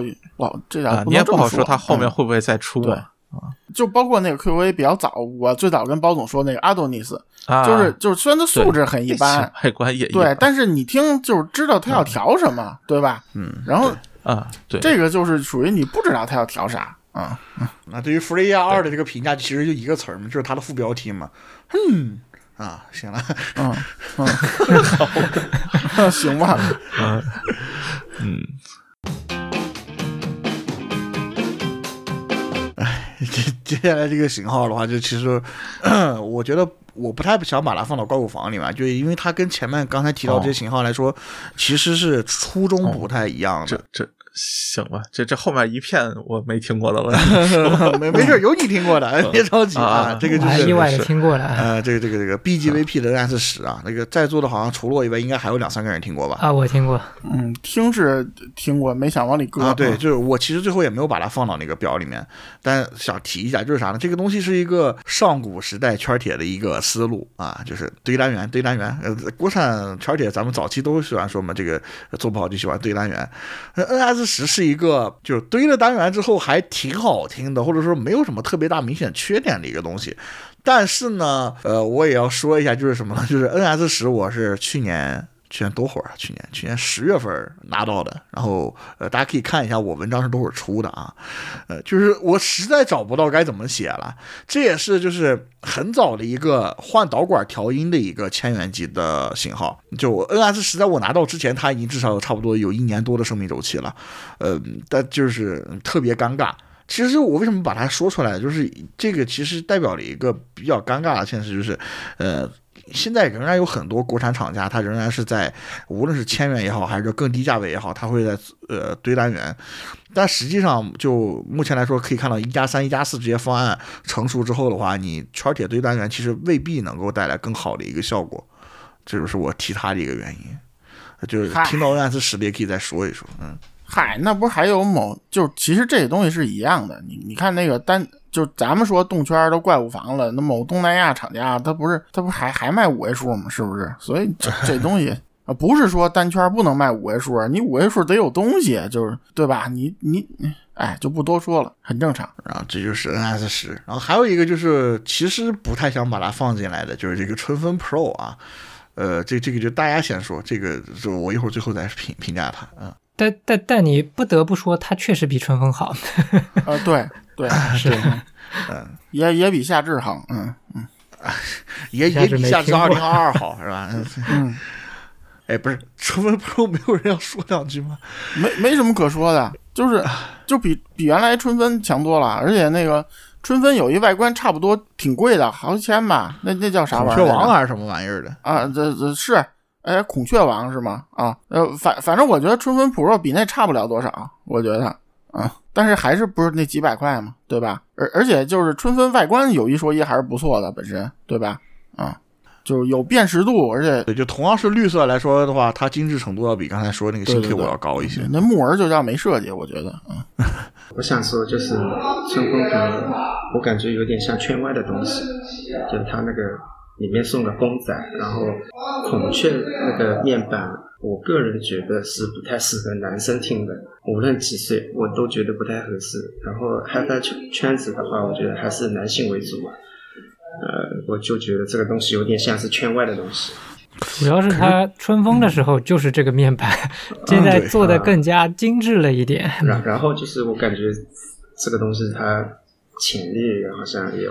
不，这俩你也不好说他后面会不会再出。对啊，就包括那个 QV 比较早，我最早跟包总说那个阿多尼斯，就是就是虽然他素质很一般，外观也对，但是你听就是知道他要调什么，对吧？嗯，然后啊，对，这个就是属于你不知道他要调啥啊。那对于弗雷亚二的这个评价，其实就一个词儿嘛，就是它的副标题嘛，嗯。啊，行了，嗯嗯，好，行吧，嗯嗯。接 接下来这个型号的话，就其实，我觉得我不太想把它放到怪物房里面，就因为它跟前面刚才提到这些型号来说，其实是初衷不太一样的。这这。行吧，这这后面一片我没听过的了，没没事，有你听过的，别着急啊。这个就是意外的听过了。呃，这个这个这个 B G V P 仍然是十啊。那个在座的好像除了我以外，应该还有两三个人听过吧？啊，我听过，嗯，听是听过，没想往里搁。啊，对，就是我其实最后也没有把它放到那个表里面，但想提一下，就是啥呢？这个东西是一个上古时代圈铁的一个思路啊，就是堆单元，堆单元。呃，国产圈铁咱们早期都喜欢说嘛，这个做不好就喜欢堆单元。N 十是一个，就是堆了单元之后还挺好听的，或者说没有什么特别大明显缺点的一个东西。但是呢，呃，我也要说一下，就是什么呢？就是 NS 十我是去年。去年多会儿啊？去年去年十月份拿到的，然后呃，大家可以看一下我文章是多会儿出的啊，呃，就是我实在找不到该怎么写了，这也是就是很早的一个换导管调音的一个千元级的型号，就 NS 十在我拿到之前，它已经至少有差不多有一年多的生命周期了，呃，但就是特别尴尬。其实我为什么把它说出来，就是这个其实代表了一个比较尴尬的现实，就是呃。现在仍然有很多国产厂家，它仍然是在无论是千元也好，还是更低价位也好，它会在呃堆单元。但实际上，就目前来说，可以看到一加三、一加四这些方案成熟之后的话，你圈铁堆单元其实未必能够带来更好的一个效果。这就是我提它的一个原因。就是听到 NS 十的也可以再说一说。嗯，嗨，那不是还有某？就其实这些东西是一样的。你你看那个单。就咱们说动圈都怪物房了，那某东南亚厂家他不是他不还还卖五位数吗？是不是？所以这 这东西啊，不是说单圈不能卖五位数，你五位数得有东西，就是对吧？你你哎，就不多说了，很正常。然后这就是 NS 十，然后还有一个就是其实不太想把它放进来的，就是这个春风 Pro 啊，呃，这这个就大家先说，这个就我一会儿最后再评评价它。嗯，但但但你不得不说，它确实比春风好。啊，对。对，是，嗯，也也比夏至好，嗯嗯，也也比夏至二零二二好，是吧？嗯，哎，不是，春分 Pro 没有人要说两句吗？没没什么可说的，就是就比比原来春分强多了，而且那个春分有一外观差不多挺贵的，好几千吧？那那叫啥玩意儿？孔雀王还是什么玩意儿的？啊，这这是，哎，孔雀王是吗？啊，呃，反反正我觉得春分 Pro 比那差不了多少，我觉得。啊，但是还是不是那几百块嘛，对吧？而而且就是春分外观有一说一还是不错的，本身对吧？啊，就是有辨识度，而且对，就同样是绿色来说的话，它精致程度要比刚才说那个新 K 五要高一些。那木纹就叫没设计，我觉得啊。我想说就是春风可我感觉有点像圈外的东西，就是它那个里面送的公仔，然后孔雀那个面板。我个人觉得是不太适合男生听的，无论几岁，我都觉得不太合适。然后 HiFi 圈圈子的话，我觉得还是男性为主嘛。呃，我就觉得这个东西有点像是圈外的东西。主要是它春风的时候就是这个面板，现在做的更加精致了一点。然 然后就是我感觉这个东西它潜力好像也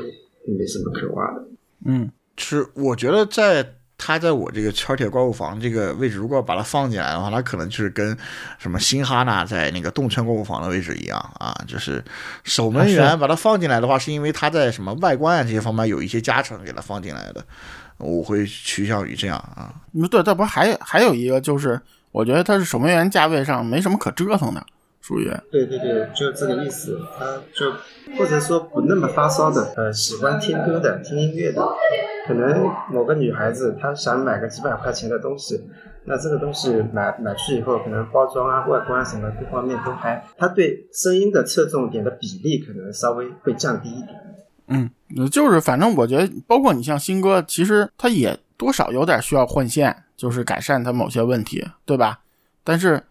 没什么可挖的。嗯，是我觉得在。他在我这个圈铁怪物房这个位置，如果把它放进来的话，它可能就是跟什么新哈娜在那个动圈怪物房的位置一样啊，就是守门员把它放进来的话，是因为它在什么外观啊这些方面有一些加成，给它放进来的。我会趋向于这样啊。对，这不还还有一个就是，我觉得它是守门员价位上没什么可折腾的。属于对对对，就这个意思。他就或者说不那么发烧的，呃，喜欢听歌的、听音乐的，可能某个女孩子她想买个几百块钱的东西，那这个东西买买去以后，可能包装啊、外观什么各方面都还，它对声音的侧重点的比例可能稍微会降低一点。嗯，就是反正我觉得，包括你像新歌，其实它也多少有点需要换线，就是改善它某些问题，对吧？但是。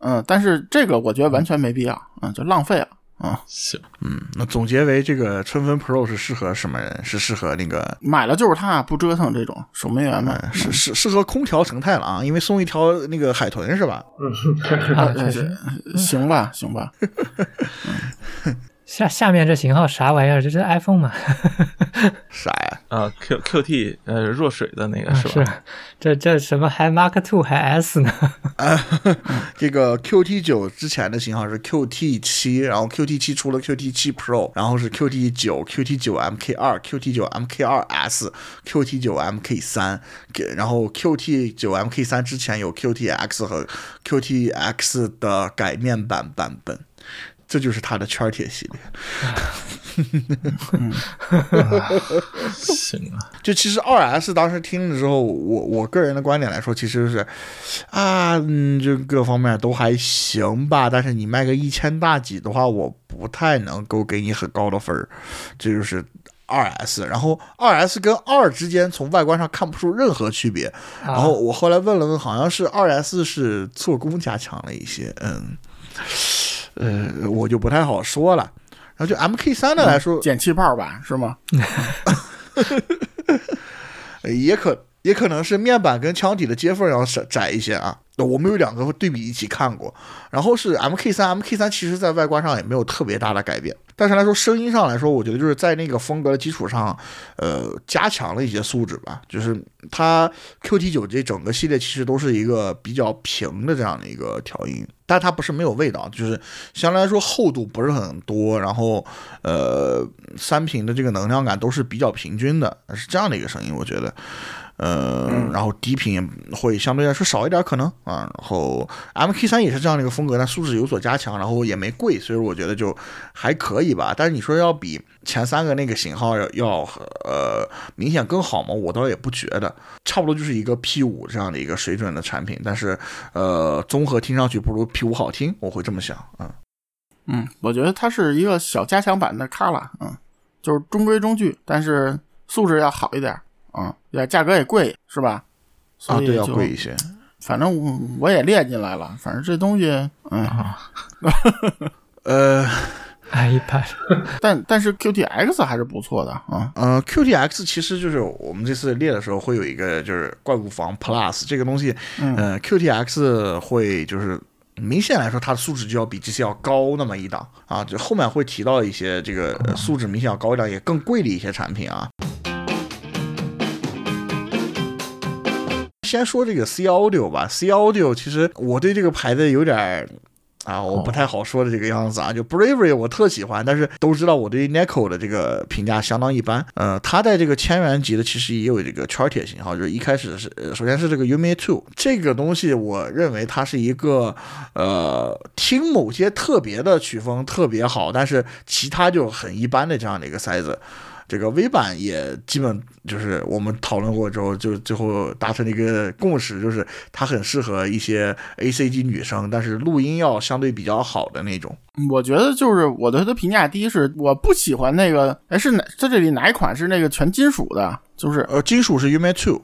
嗯，但是这个我觉得完全没必要，嗯，就浪费了，啊，行，嗯，那总结为这个春分 Pro 是适合什么人？是适合那个买了就是它，不折腾这种守门员们，是是适合空调成太了啊，因为送一条那个海豚是吧？嗯，行吧，行吧。下下面这型号啥玩意儿？这是 iPhone 吗？啥呀？啊，Q Q T 呃弱水的那个是吧？是，这这什么还 Mark Two 还 S 呢？啊，这个 Q T 九之前的型号是 Q T 七，然后 Q T 七出了 Q T 七 Pro，然后是 Q T 九、Q T 九 M K 二、Q T 九 M K 二 S、Q T 九 M K 三，然后 Q T 九 M K 三之前有 Q T X 和 Q T X 的改面版版本。这就是他的圈铁系列，行啊。就其实二 S 当时听了之后，我我个人的观点来说，其实是啊，嗯，就各方面都还行吧。但是你卖个一千大几的话，我不太能够给你很高的分儿。这就是二 S，然后二 S 跟二之间从外观上看不出任何区别。然后我后来问了问，好像是二 S 是做工加强了一些，嗯。呃，我就不太好说了。然后就 M K 三的来说，减气泡吧，是吗？也可也可能是面板跟腔体的接缝要窄窄一些啊。我们有两个对比一起看过，然后是 MK 三，MK 三其实在外观上也没有特别大的改变，但是来说声音上来说，我觉得就是在那个风格的基础上，呃，加强了一些素质吧。就是它 QT 九这整个系列其实都是一个比较平的这样的一个调音，但它不是没有味道，就是相对来说厚度不是很多，然后呃三频的这个能量感都是比较平均的，是这样的一个声音，我觉得。呃，然后低频会相对来说少一点可能啊，然后 MK 三也是这样的一个风格，但素质有所加强，然后也没贵，所以我觉得就还可以吧。但是你说要比前三个那个型号要要呃明显更好吗？我倒也不觉得，差不多就是一个 P 五这样的一个水准的产品，但是呃综合听上去不如 P 五好听，我会这么想啊。嗯，我觉得它是一个小加强版的 Kala，嗯，就是中规中矩，但是素质要好一点。啊，也价格也贵，是吧？啊，对，要贵一些。反正我我也列进来了。反正这东西，嗯，呃，iPad，但但是 QTX 还是不错的啊。呃，QTX 其实就是我们这次列的时候会有一个就是怪物房 Plus 这个东西，嗯，QTX 会就是明显来说它的素质就要比这些要高那么一档啊。就后面会提到一些这个素质明显要高一档也更贵的一些产品啊。先说这个 C Audio 吧，C Audio 其实我对这个牌子有点啊，我不太好说的这个样子啊。就 Bravery 我特喜欢，但是都知道我对 Neko 的这个评价相当一般。呃，它在这个千元级的其实也有这个圈铁型号，就是一开始是首先是这个 Umi Two 这个东西，我认为它是一个呃听某些特别的曲风特别好，但是其他就很一般的这样的一个塞子。这个 V 版也基本就是我们讨论过之后，就最后达成了一个共识，就是它很适合一些 A C G 女生，但是录音要相对比较好的那种。我觉得就是我对它的评价第一是我不喜欢那个，哎是哪在这里哪一款是那个全金属的？就是呃金属是 U M Two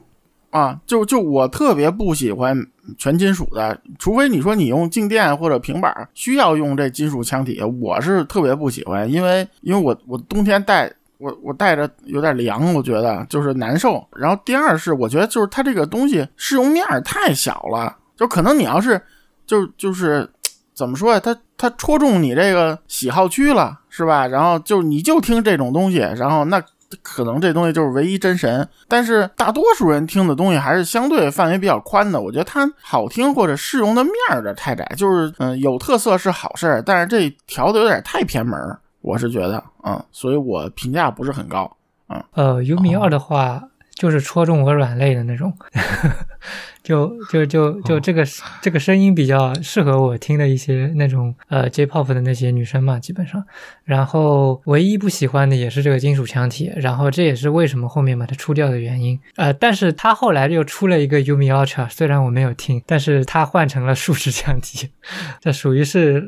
啊，就就我特别不喜欢全金属的，除非你说你用静电或者平板需要用这金属腔体，我是特别不喜欢，因为因为我我冬天戴。我我戴着有点凉，我觉得就是难受。然后第二是，我觉得就是它这个东西适用面太小了，就可能你要是就就是怎么说呀，它它戳中你这个喜好区了，是吧？然后就你就听这种东西，然后那可能这东西就是唯一真神。但是大多数人听的东西还是相对范围比较宽的。我觉得它好听或者适用的面儿的太窄，就是嗯有特色是好事儿，但是这调的有点太偏门儿。我是觉得，嗯，所以我评价不是很高，嗯，呃，U 米二的话就是戳中我软肋的那种，就就就就这个这个声音比较适合我听的一些那种呃 J-pop 的那些女生嘛，基本上，然后唯一不喜欢的也是这个金属腔体，然后这也是为什么后面把它出掉的原因，呃，但是它后来又出了一个 Umi Ultra，虽然我没有听，但是它换成了树脂腔体，这属于是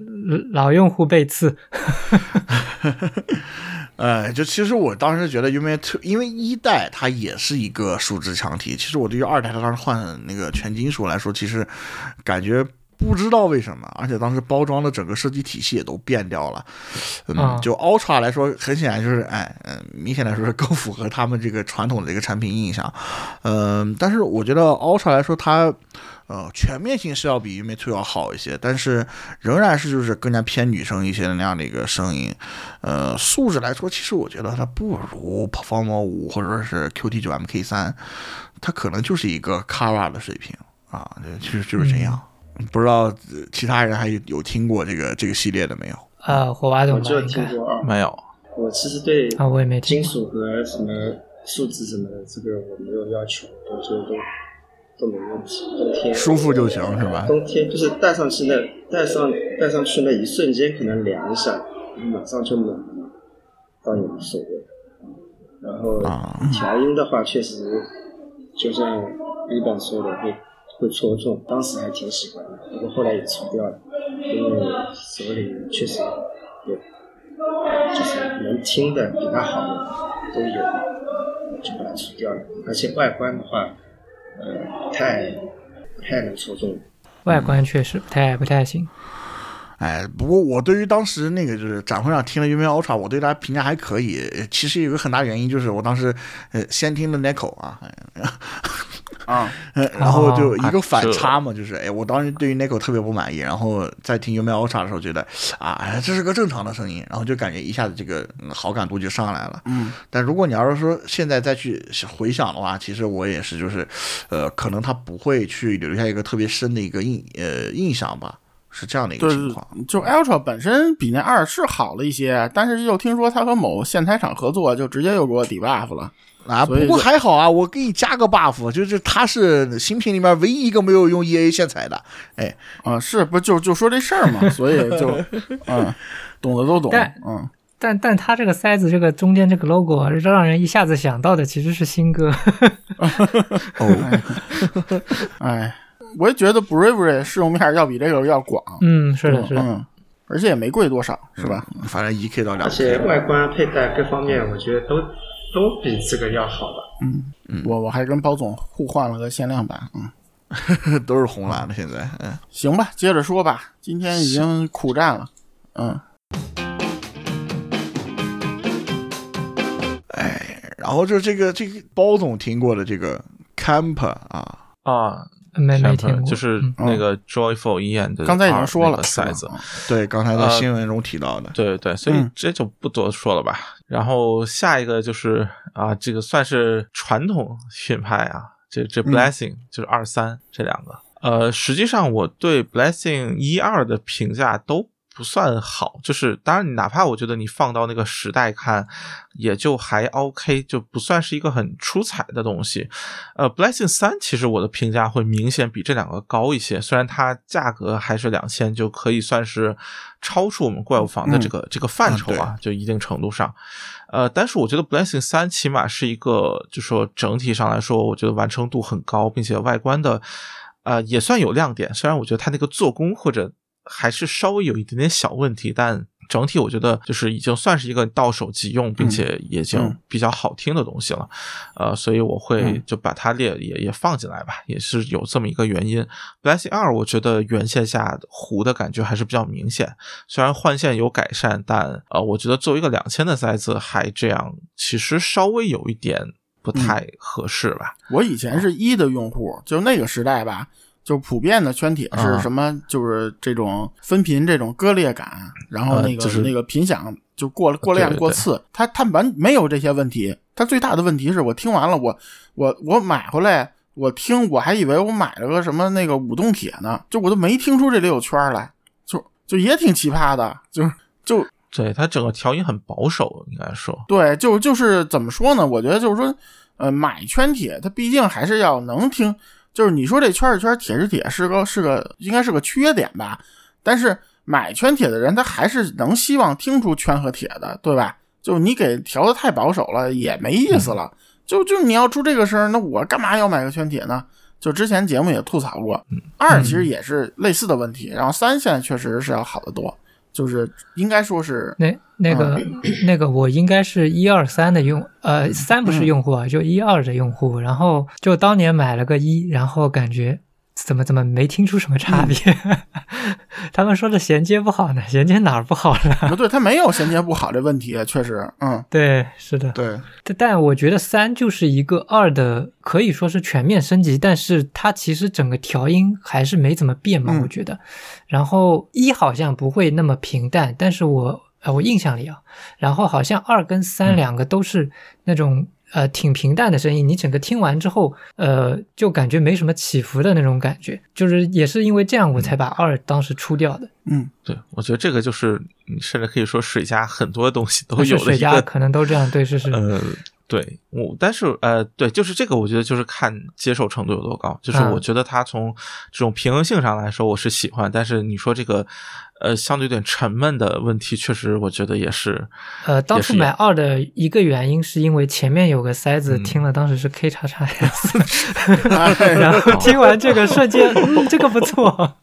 老用户被刺。呃，就其实我当时觉得因为特，因为一代它也是一个树脂墙体，其实我对于二代它当时换那个全金属来说，其实感觉不知道为什么，而且当时包装的整个设计体系也都变掉了。嗯，就 Ultra 来说，很显然就是，哎，嗯，明显来说是更符合他们这个传统的一个产品印象。嗯，但是我觉得 Ultra 来说，它。呃，全面性是要比 UMA two 要好一些，但是仍然是就是更加偏女生一些的那样的一个声音。呃，素质来说，其实我觉得它不如 Perform 五或者说是 QT 九 MK 三，它可能就是一个 Kara 的水平啊，其实就是这样。不知道其他人还有听过这个这个系列的没有？啊，火娃我就听过，没有。我其实对啊，我也没金属和什么数字什么的，这个我没有要求，我觉得都。都没问题，冬天舒服就行是吧？冬天就是戴上去那戴上戴上去那一瞬间可能凉一下，马上就冷了，倒也无所谓。然后调音的话，确实就像一本说的会会戳中，当时还挺喜欢的，不过后来也除掉了，因为手里确实有就是能听的比它好的都有，就把它除掉了。而且外观的话。呃，太不太能戳中，外观确实不太不太行。哎，不过我对于当时那个就是展会上听了 u m Ultra，我对它评价还可以。其实有个很大原因就是我当时呃先听的 Neko 啊，啊，然后就一个反差嘛，就是哎，我当时对于 Neko 特别不满意，然后在听 u m Ultra 的时候觉得啊，哎，这是个正常的声音，然后就感觉一下子这个嗯好感度就上来了。嗯，但如果你要是说现在再去回想的话，其实我也是就是，呃，可能他不会去留下一个特别深的一个印呃印象吧，是这样的一个情况。就 Ultra 本身比那二是好了一些，但是又听说他和某线材厂合作，就直接又给我 debuff 了。啊，不过还好啊，我给你加个 buff，就是它是新品里面唯一一个没有用 EA 线材的，哎，啊，是不就就说这事儿嘛，所以就 嗯，懂的都懂，嗯，但但它这个塞子这个中间这个 logo 啊，让人一下子想到的其实是新歌。哦，哎，我也觉得 Bravery 适用面要比这个要广，嗯，是的，是的。嗯，而且也没贵多少，是吧？反正一 K 到两而 K，且外观、佩戴各方面，我觉得都都比这个要好吧。我我还跟包总互换了个限量版，嗯，都是红蓝的，现在，嗯，行吧，接着说吧，今天已经苦战了，嗯，然后就这个这个包总听过的这个 Camper 啊，啊，没没 Camper，听过，就是嗯。那个 Joyful 一眼的，刚才已经说了，size，对，刚才在呃新闻中提到的，对对对，所以嗯。这就不多说了吧。然后下一个就是啊，这个算是传统品牌啊，这这嗯。Blessing、就是二三这两个。呃，实际上我对 Blessing 一二的评价都不算好，就是当然你哪怕我觉得你放到那个时代看，也就还 OK，就不算是一个很出彩的东西。呃，Blessing 三其实我的评价会明显比这两个高一些，虽然它价格还是两千，就可以算是超出我们怪物房的这个、这个范畴啊，就一定程度上。呃，但是我觉得 Blessing 三起码是一个，就说整体上来说，我觉得完成度很高，并且外观的呃也算有亮点。虽然我觉得它那个做工或者还是稍微有一点点小问题，但整体我觉得就是已经算是一个到手即用，并且已经嗯比较好听的东西了。呃，所以我会嗯就把它列也也放进来吧，也是有这么一个原因。Blessing 二我觉得原线下糊的感觉还是比较明显，虽然换线有改善，但呃，我觉得作为一个两千的塞子还这样，其实稍微有一点不太合适吧。我以前是一的用户，就那个时代吧，就普遍的圈铁是什么，就是这种分频这种割裂感，然后那个、呃就是那个频响就过过亮对对过次，它它完没有这些问题，它最大的问题是我听完了，我我我买回来。我听，我还以为我买了个什么那个舞动铁呢，就我都没听出这里有圈儿来，就就也挺奇葩的，就是就对它整个调音很保守，应该说，对，就就是怎么说呢？我觉得就是说，呃，买圈铁，它毕竟还是要能听。就是你说这圈是圈，铁是铁，是个是个应该是个缺点吧？但是买圈铁的人，他还是能希望听出圈和铁的，对吧？就你给调的太保守了，也没意思了。就就你要出这个声儿，那我干嘛要买个圈铁呢？就之前节目也吐槽过，二其实也是类似的问题，然后三现在确实是要好得多，就是应该说是那那个、那个，我应该是一二三的用，呃，三不是用户啊，就一二的用户。然后就当年买了个一，然后感觉怎么怎么没听出什么差别。他们说的衔接不好呢，衔接哪儿不好了？不 对，他没有衔接不好这问题，确实，嗯。对，是的。对，但但我觉得三就是一个二的，可以说是全面升级，但是它其实整个调音还是没怎么变嘛，嗯我觉得。然后一好像不会那么平淡，但是我呃我印象里啊，然后好像二跟三两个都是那种、呃挺平淡的声音，你整个听完之后，呃就感觉没什么起伏的那种感觉，就是也是因为这样我才把二当时出掉的。嗯，对我觉得这个就是甚至可以说水家很多东西都有的一个水家可能都这样，对，是是。呃，对我，但是呃，对，就是这个，我觉得就是看接受程度有多高。就是嗯我觉得它从这种平衡性上来说，我是喜欢，但是你说这个呃相对有点沉闷的问题，确实我觉得也是。呃，当初买二的一个原因是因为前面有个塞子，嗯听了当时是 K 叉叉 S，哎然后听完这个瞬间，嗯，这个不错。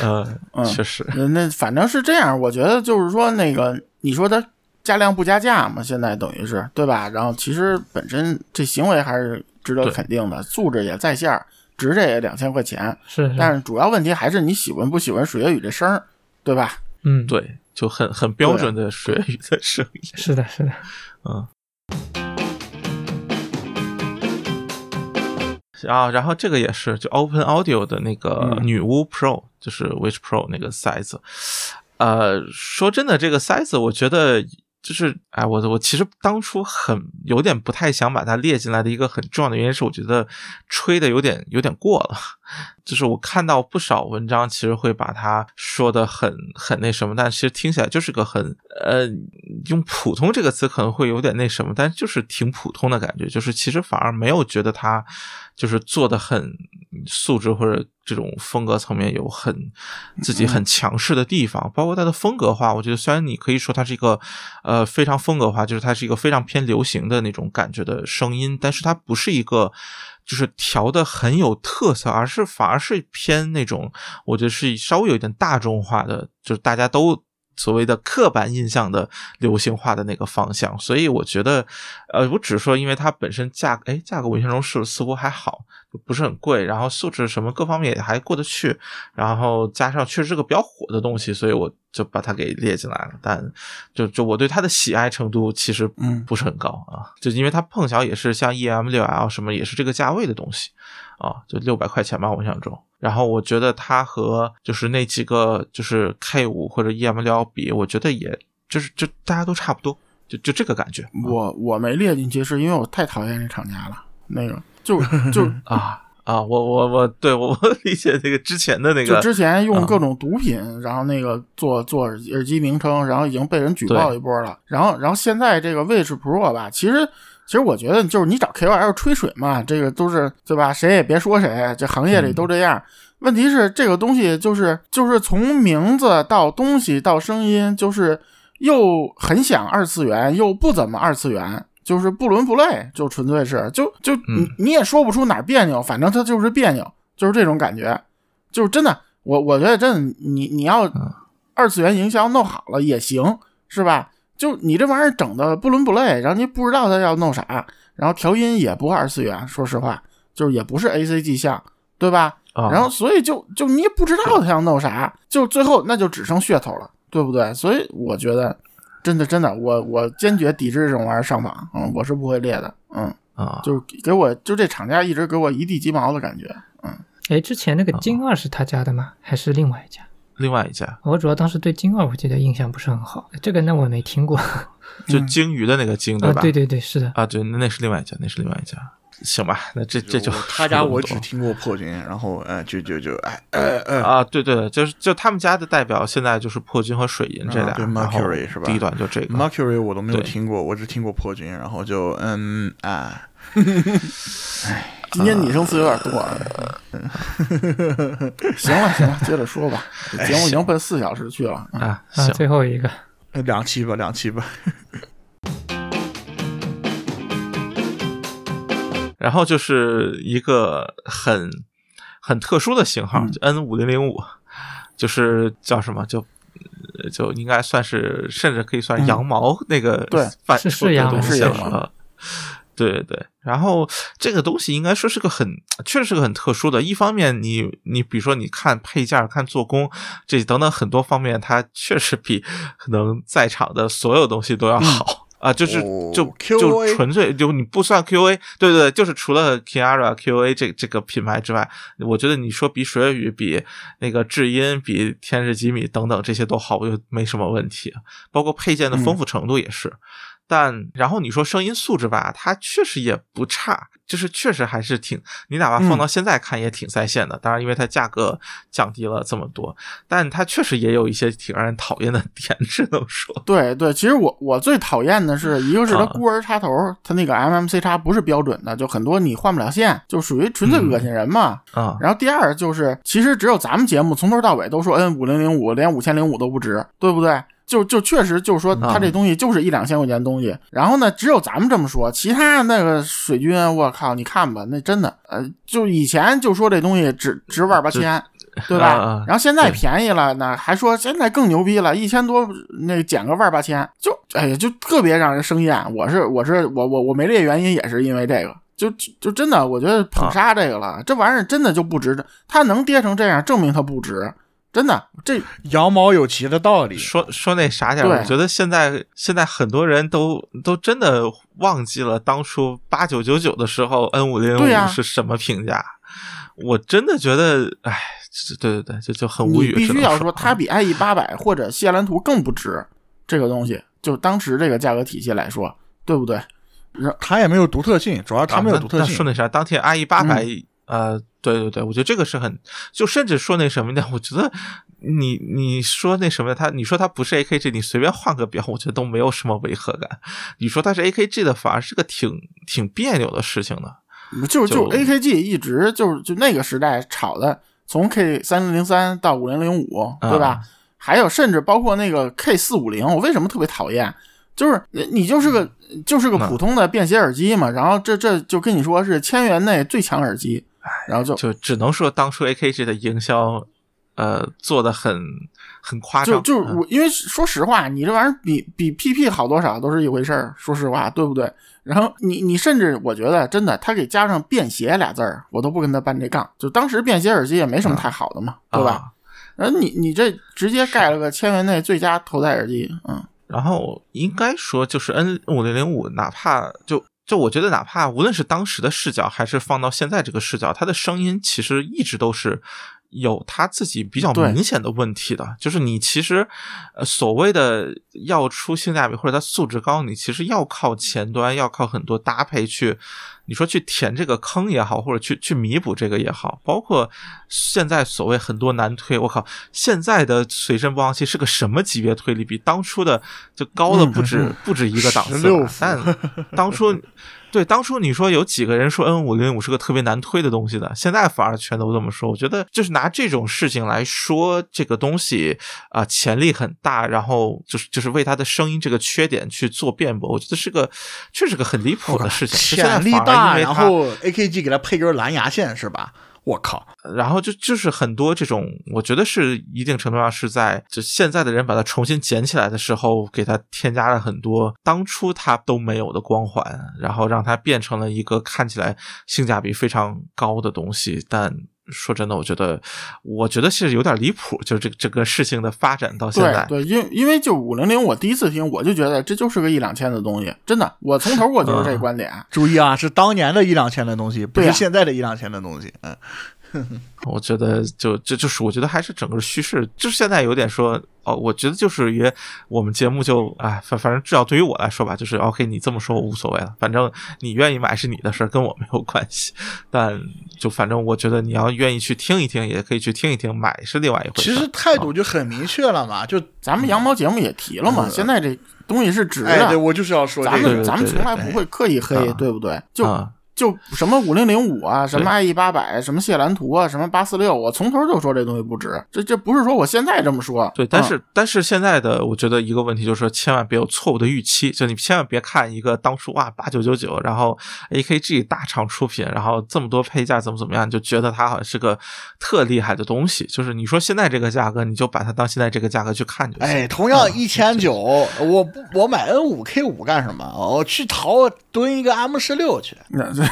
呃，嗯确实，呃那反正是这样，我觉得就是说，那个你说它加量不加价嘛，现在等于是对吧？然后其实本身这行为还是值得肯定的，素质也在线儿，值这也两千块钱。是是，但是主要问题还是你喜欢不喜欢水月雨这声儿，对吧？嗯，，对，就很很标准的水月雨的声音。是的，是的，嗯。啊，然后这个也是，就 Open Audio 的那个嗯女巫 Pro，、就是 Witch Pro 那个塞子。呃，说真的，这个塞子我觉得就是，哎，我我其实当初很有点不太想把它列进来的一个很重要的原因是，我觉得吹的有点有点过了。就是我看到不少文章，其实会把它说的很很那什么，但其实听起来就是个很呃，用普通这个词可能会有点那什么，但就是挺普通的感觉，就是其实反而没有觉得它就是做的很素质或者这种风格层面有很自己很强势的地方，包括它的风格化，我觉得虽然你可以说它是一个呃非常风格化，就是它是一个非常偏流行的那种感觉的声音，但是它不是一个。就是调的很有特色，而是反而是偏那种，我觉得是稍微有一点大众化的，就是大家都所谓的刻板印象的流行化的那个方向。所以我觉得，呃，我只是说，因为它本身价，哎，价格我印象中是似乎还好，不是很贵，然后素质什么各方面也还过得去，然后加上确实是个比较火的东西，所以我就把它给列进来了。但就就我对它的喜爱程度其实嗯不是很高啊，就因为它碰巧也是像 EM 六 L 什么也是这个价位的东西啊，就六百块钱吧，我印象中。然后我觉得它和就是那几个就是 K 五或者 EM 六 L 比，我觉得也就是就大家都差不多，就就这个感觉。我我没列进去，是因为我太讨厌这厂家了。那个就就 啊啊，我我我对我我理解那个之前的那个就之前用啊各种毒品，然后那个做做耳耳机名称，然后已经被人举报一波了。然后然后现在这个 Witch Pro 吧，其实其实我觉得就是你找 KOL 吹水嘛，这个都是对吧？谁也别说谁，这行业里都这样。问题是这个东西就是就是从名字到东西到声音，就是又很想二次元，又不怎么二次元。就是不伦不类，就纯粹是，就就你嗯你也说不出哪儿别扭，反正它就是别扭，就是这种感觉，就是真的，我我觉得真的，你你要二次元营销弄好了也行，是吧？就你这玩意儿整的不伦不类，然后你不知道他要弄啥，然后调音也不二次元，说实话，就是也不是 A C G 项，对吧？啊，然后所以就就你也不知道他要弄啥，就最后那就只剩噱头了，对不对？所以我觉得真的真的，我我坚决抵制这种玩意儿上榜，嗯，我是不会列的，嗯，啊，就给我就这厂家一直给我一地鸡毛的感觉，嗯，哎，之前那个金二是他家的吗？还是另外一家？另外一家我主要当时对金二我记得印象不是很好，这个那我没听过。就鲸鱼的那个鲸对啊，吧？对对对，是的。啊，对，那那是另外一家，那是另外一家。行吧，那这这就 他家我只听过破军，然后呃就就就哎呃呃啊，对对对，就是就他们家的代表现在就是破军和水银这俩，啊对 Mercury 是吧第一段就这个 Mercury 我都没有听过，我只听过破军，然后就嗯啊，今天拟声词有点多啊。行了行了，接着说吧，节目已经奔四小时去了。嗯啊，啊，行，最后一个，呃两期吧两期吧，然后就是一个很很特殊的型号嗯，N 五零零五，就是叫什么就。呃就应该算是，甚至可以算嗯羊毛那个对是范畴的是羊毛东西了。对对对，然后这个东西应该说是个很，确实是个很特殊的。一方面你，你比如说你看配件、看做工这等等很多方面，它确实比可能在场的所有东西都要好。啊，就是哦就就纯粹就你不算 QA，对对对，就是除了 Kiara QA 这这个品牌之外，我觉得你说比水月雨、比那个智音、比天使吉米等等这些都好，我就没什么问题。包括配件的丰富程度也是。但然后你说声音素质吧，它确实也不差，就是确实还是挺，你哪怕放到现在看也挺在线的。当然，因为它价格降低了这么多，但它确实也有一些挺让人讨厌的点，只能说。对对，其实我我最讨厌的是一个是它啊孤儿插头，它那个 MMC 插不是标准的，就很多你换不了线，就属于纯粹恶心人嘛。啊、然后第二就是，其实只有咱们节目从头到尾都说 N 五零零五连五千零五都不值，对不对？就就确实就是说，他这东西就是一两千块钱的东西。然后呢，只有咱们这么说，其他那个水军，我靠，你看吧，那真的，呃，就以前就说这东西值值万八千，对吧？然后现在便宜了呢，还说现在更牛逼了，一千多那减个万八千，就哎呀，就特别让人生厌。我是我是我我我没这原因也是因为这个，就就就真的我觉得捧杀这个了，这玩意儿真的就不值，它能跌成这样，证明它不值。真的，这羊毛有其的道理。说说那啥点儿，我觉得现在现在很多人都都真的忘记了当初八九九九的时候 N 五零五是什么评价。我真的觉得，哎，这对对对，就就很无语。必须要说它比 IE 八百或者谢兰图更不值这个东西，就当时这个价格体系来说，对不对？它也没有独特性，主要它没有啊独特性。那那说那啥，当天 IE 八百、嗯呃，对对对，我觉得这个是很，就甚至说那什么呢？我觉得你你说那什么，他你说他不是 AKG，你随便换个表，我觉得都没有什么违和感。你说它是 AKG 的，反而是个挺挺别扭的事情的。就就就 AKG 一直就是就那个时代炒的，从 K 三零零三到五零零五，对吧？啊还有甚至包括那个 K 四五零，我为什么特别讨厌？就是你你就是个就是个嗯普通的便携耳机嘛，然后这这就跟你说是千元内最强耳机，然后就就只能说当初 AKG 的营销，呃，做的很很夸张。就就我，因为说实话，你这玩意儿比比 PP 好多少都是一回事儿，说实话，对不对？然后你你甚至我觉得真的，他给加上便携俩字儿，我都不跟他搬这杠。就当时便携耳机也没什么太好的嘛，对吧？啊然后你你这直接盖了个千元内最佳头戴耳机，嗯，然后应该说，就是 N 五零零五，哪怕就就我觉得，哪怕无论是当时的视角，还是放到现在这个视角，他的声音其实一直都是有他自己比较明显的问题的。就是你其实呃所谓的要出性价比或者它素质高，你其实要靠前端，要靠很多搭配去。你说去填这个坑也好，或者去去弥补这个也好，包括现在所谓很多难推，我靠，现在的随身播放器是个什么级别推理？比当初的就高了不止、不止一个档次16了。但当初 对当初你说有几个人说 N 五零五是个特别难推的东西的，现在反而全都这么说。我觉得就是拿这种事情来说，这个东西啊、潜力很大，然后就是就是为他的声音这个缺点去做辩驳，我觉得是个确实是个很离谱的事情。潜力大，然后 AKG 给他配根蓝牙线是吧？我靠，然后就就是很多这种，我觉得是一定程度上是在就现在的人把它重新捡起来的时候，给它添加了很多当初它都没有的光环，然后让它变成了一个看起来性价比非常高的东西。但说真的，我觉得我觉得是有点离谱，就是这这个事情的发展到现在，对对，因因为就五零零，我第一次听我就觉得这就是个一两千的东西，真的，我从头我就是这个观点。注意啊，是当年的一两千的东西，不是现在的一两千的东西。嗯，我觉得就这就是我觉得还是整个趋势，就是现在有点说哦，我觉得就是也我们节目就哎，反反正至少对于我来说吧，就是 OK，你这么说我无所谓了，反正你愿意买是你的事儿，跟我没有关系。但就反正我觉得你要愿意去听一听，也可以去听一听，买是另外一回事。其实态度就很明确了嘛，就咱们羊毛节目也提了嘛，嗯现在这东西是值哎，对，我就是要说咱这个，们咱们从来不会刻意黑，啊对不对？就啊就什么五零零五啊，什么对 IE 八百，什么谢兰图啊，什么八四六，我从头就说这东西不值。这这不是说我现在这么说，对，但嗯是、但是现在的我觉得一个问题就是说，千万别有错误的预期，就你千万别看一个当初哇八九九九，然后 AKG 大厂出品，然后这么多配件怎么怎么样，你就觉得它好像是个特厉害的东西。就是你说现在这个价格，你就把它当现在这个价格去看就行。哎，同样一千九，我不我买 N 五 K 五干什么？我去淘蹲一个 M 十六去。那这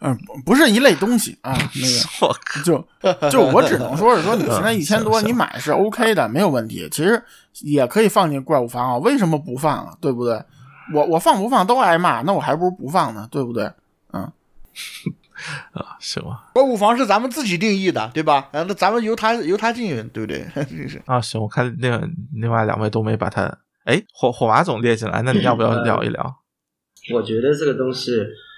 嗯 不不是一类东西啊，那个。就就我只能说是说，你现在嗯一千多，你买是 OK 的，没有问题。其实也可以放进怪物房啊，为什么不放啊？对不对？我我放不放都挨骂，那我还不如不放呢，对不对？嗯，啊，行吧，怪物房是咱们自己定义的，对吧？啊，那咱们由他由他进，对不对？啊行，我看另另外两位都没把他，哎，火火娃总列进来，那你要不要聊一聊？我觉得这个东西，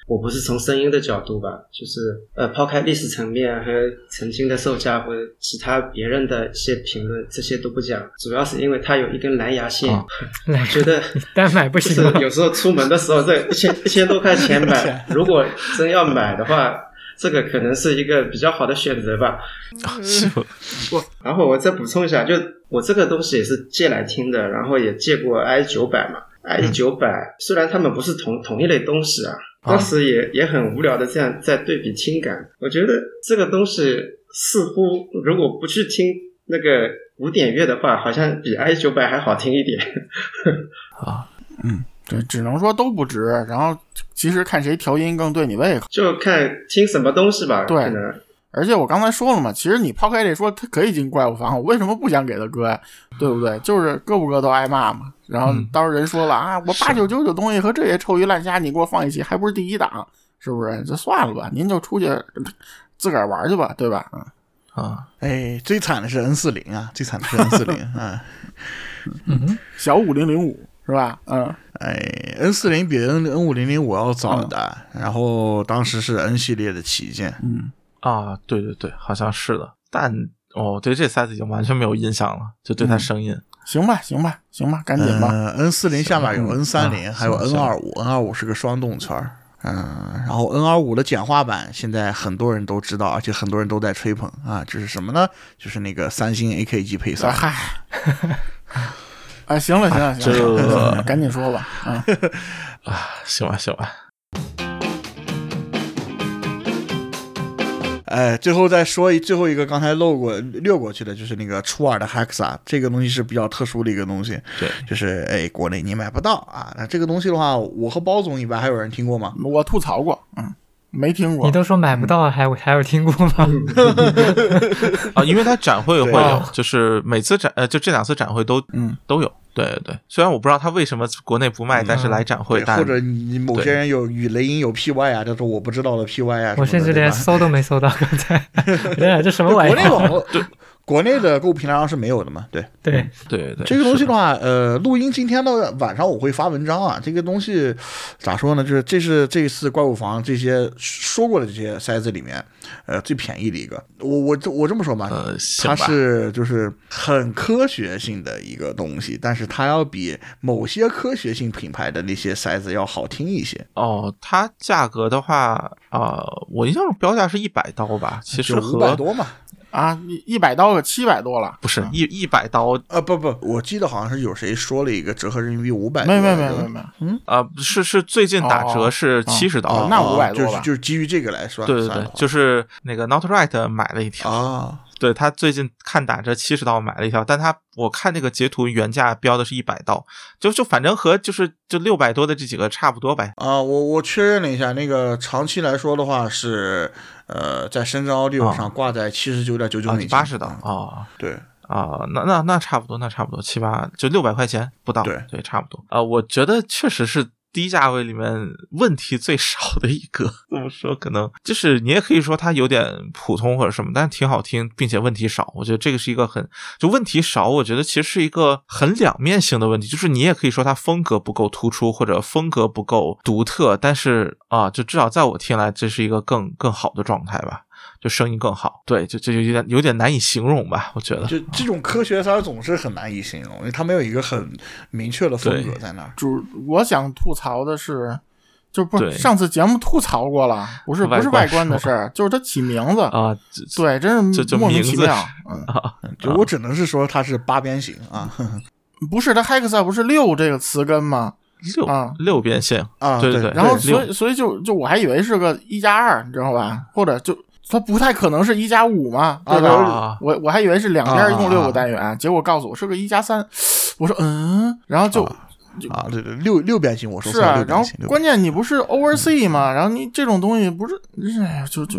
我不是从声音的角度吧，就是呃，抛开历史层面，和曾经的售价或者其他别人的一些评论，这些都不讲，主要是因为它有一根蓝牙线，啊来觉得单买不就是行？有时候出门的时候，这一千一千多块钱买，如果真要买的话，这个可能是一个比较好的选择吧。然后我再补充一下，就我这个东西也是借来听的，然后也借过 i 九百嘛，i 九百虽然他们不是同同一类东西啊，当时也也很无聊的这样在对比听感，我觉得这个东西似乎如果不去听那个古典乐的话，好像比 i 九百还好听一点。啊嗯，对，只能说都不值。然后其实看谁调音更对你胃口。就看听什么东西吧，对可能而且我刚才说了嘛，其实你抛开这说，他可以进怪物房，我为什么不想给他割呀？对不对？就是搁不搁都挨骂嘛。然后当时候人说了啊，我八九九九东西和这些臭鱼烂虾，你给我放一起，还不是第一档，是不是？就算了吧，您就出去 自个儿玩去吧，对吧？嗯啊，哎，最惨的是 N 四零啊，最惨的是 N 四零啊。嗯，小五零零五是吧？嗯，哎，N 四零比 N N 五零零五要早的，然后当时是 N 系列的旗舰。嗯啊，对对对，好像是的。但哦，对这塞子已经完全没有印象了，就对它声音。行吧，行吧，行吧，赶紧吧。嗯，N 四零下面有 N 三零，啊还有 N 行二五，N 二五是个双动圈儿。嗯，然后 N 二五的简化版现在很多人都知道，而且很多人都在吹捧啊，这是什么呢？就是那个三星 AKG 配啊色。嗨，哎，行了，行了，行了行了，赶紧说吧。嗯，啊，行吧，行吧。哎，最后再说一最后一个，刚才漏过略过去的，就是那个初二的 Hexa，这个东西是比较特殊的一个东西，对，就是哎，国内你买不到啊。那这个东西的话，我和包总以外还有人听过吗？我吐槽过，嗯，没听过你。都说买不到，还有还有听过吗？啊，因为它展会会有，就是每次展呃，就这两次展会都嗯都有。对对对，虽然我不知道他为什么国内不卖，但是来展会，或者你某些人有与雷音有 PY 啊，这是我不知道的 PY 啊的，我甚至连搜都没搜到，刚才，哎，这什么玩意国内网儿？络 国内的购物平台上是没有的嘛？对，对，对对这个东西的话，呃，录音今天的晚上我会发文章啊。这个东西咋说呢？就是这是这次怪物房这些说过的这些塞子里面，呃，最便宜的一个。我我这我这么说吧，它，是就是很科学性的一个东西，但是它要比某些科学性品牌的那些塞子要好听一些。哦，它价格的话啊、我印象中标价是一百刀吧，其实就五百多嘛。啊，一一百刀个七百多了，不是一一百刀啊不不，我记得好像是有谁说了一个折合人民币五百，没没没没没，啊、是是最近打折哦是七十刀，哦，那哦500多吧就是就是基于这个来算，对对对算的，话就是那个 Not Right 买了一条，啊，对他最近看打折七十刀买了一条，但他我看那个截图原价标的是一百刀，就就反正和就是就六百多的这几个差不多呗。啊，我我确认了一下，那个长期来说的话是，呃，在深圳 Audio 啊。上挂在七十九点九九啊美，金，八十刀。嗯。啊。对，啊，那那那差不多，那差不多七八就六百块钱不到，对。对，差不多。啊。我觉得确实是低价位里面问题最少的一个。怎 么说？可能就是你也可以说它有点普通或者什么，但挺好听，并且问题少。我觉得这个是一个很就问题少，我觉得其实是一个很两面性的问题。就是你也可以说它风格不够突出，或者风格不够独特，但是啊，就至少在我听来，这是一个更更好的状态吧。就声音更好，对，就这就有点有点难以形容吧，我觉得。就这种科学它总是很难以形容，因为它没有一个很明确的风格在那儿。主我想吐槽的是，就不是上次节目吐槽过了，不是不是外观的事儿，就是它起名字，啊，对，真是莫名名字其妙。嗯，啊，就我只能是说它是八边形啊 不是，它 hexa 不是六这个词根吗？六、啊六边形，啊，对对对然后所以所以就就我还以为是个一加二，你知道吧？或者就它不太可能是一加五嘛，对吧？啊我我还以为是两边一共啊六个单元，结果告诉我是个一加三，我说嗯，然后就、啊，对对，六六边形，我说，是啊，然后关键你不是 oversee 吗？然后你这种东西不是，哎呀，就就，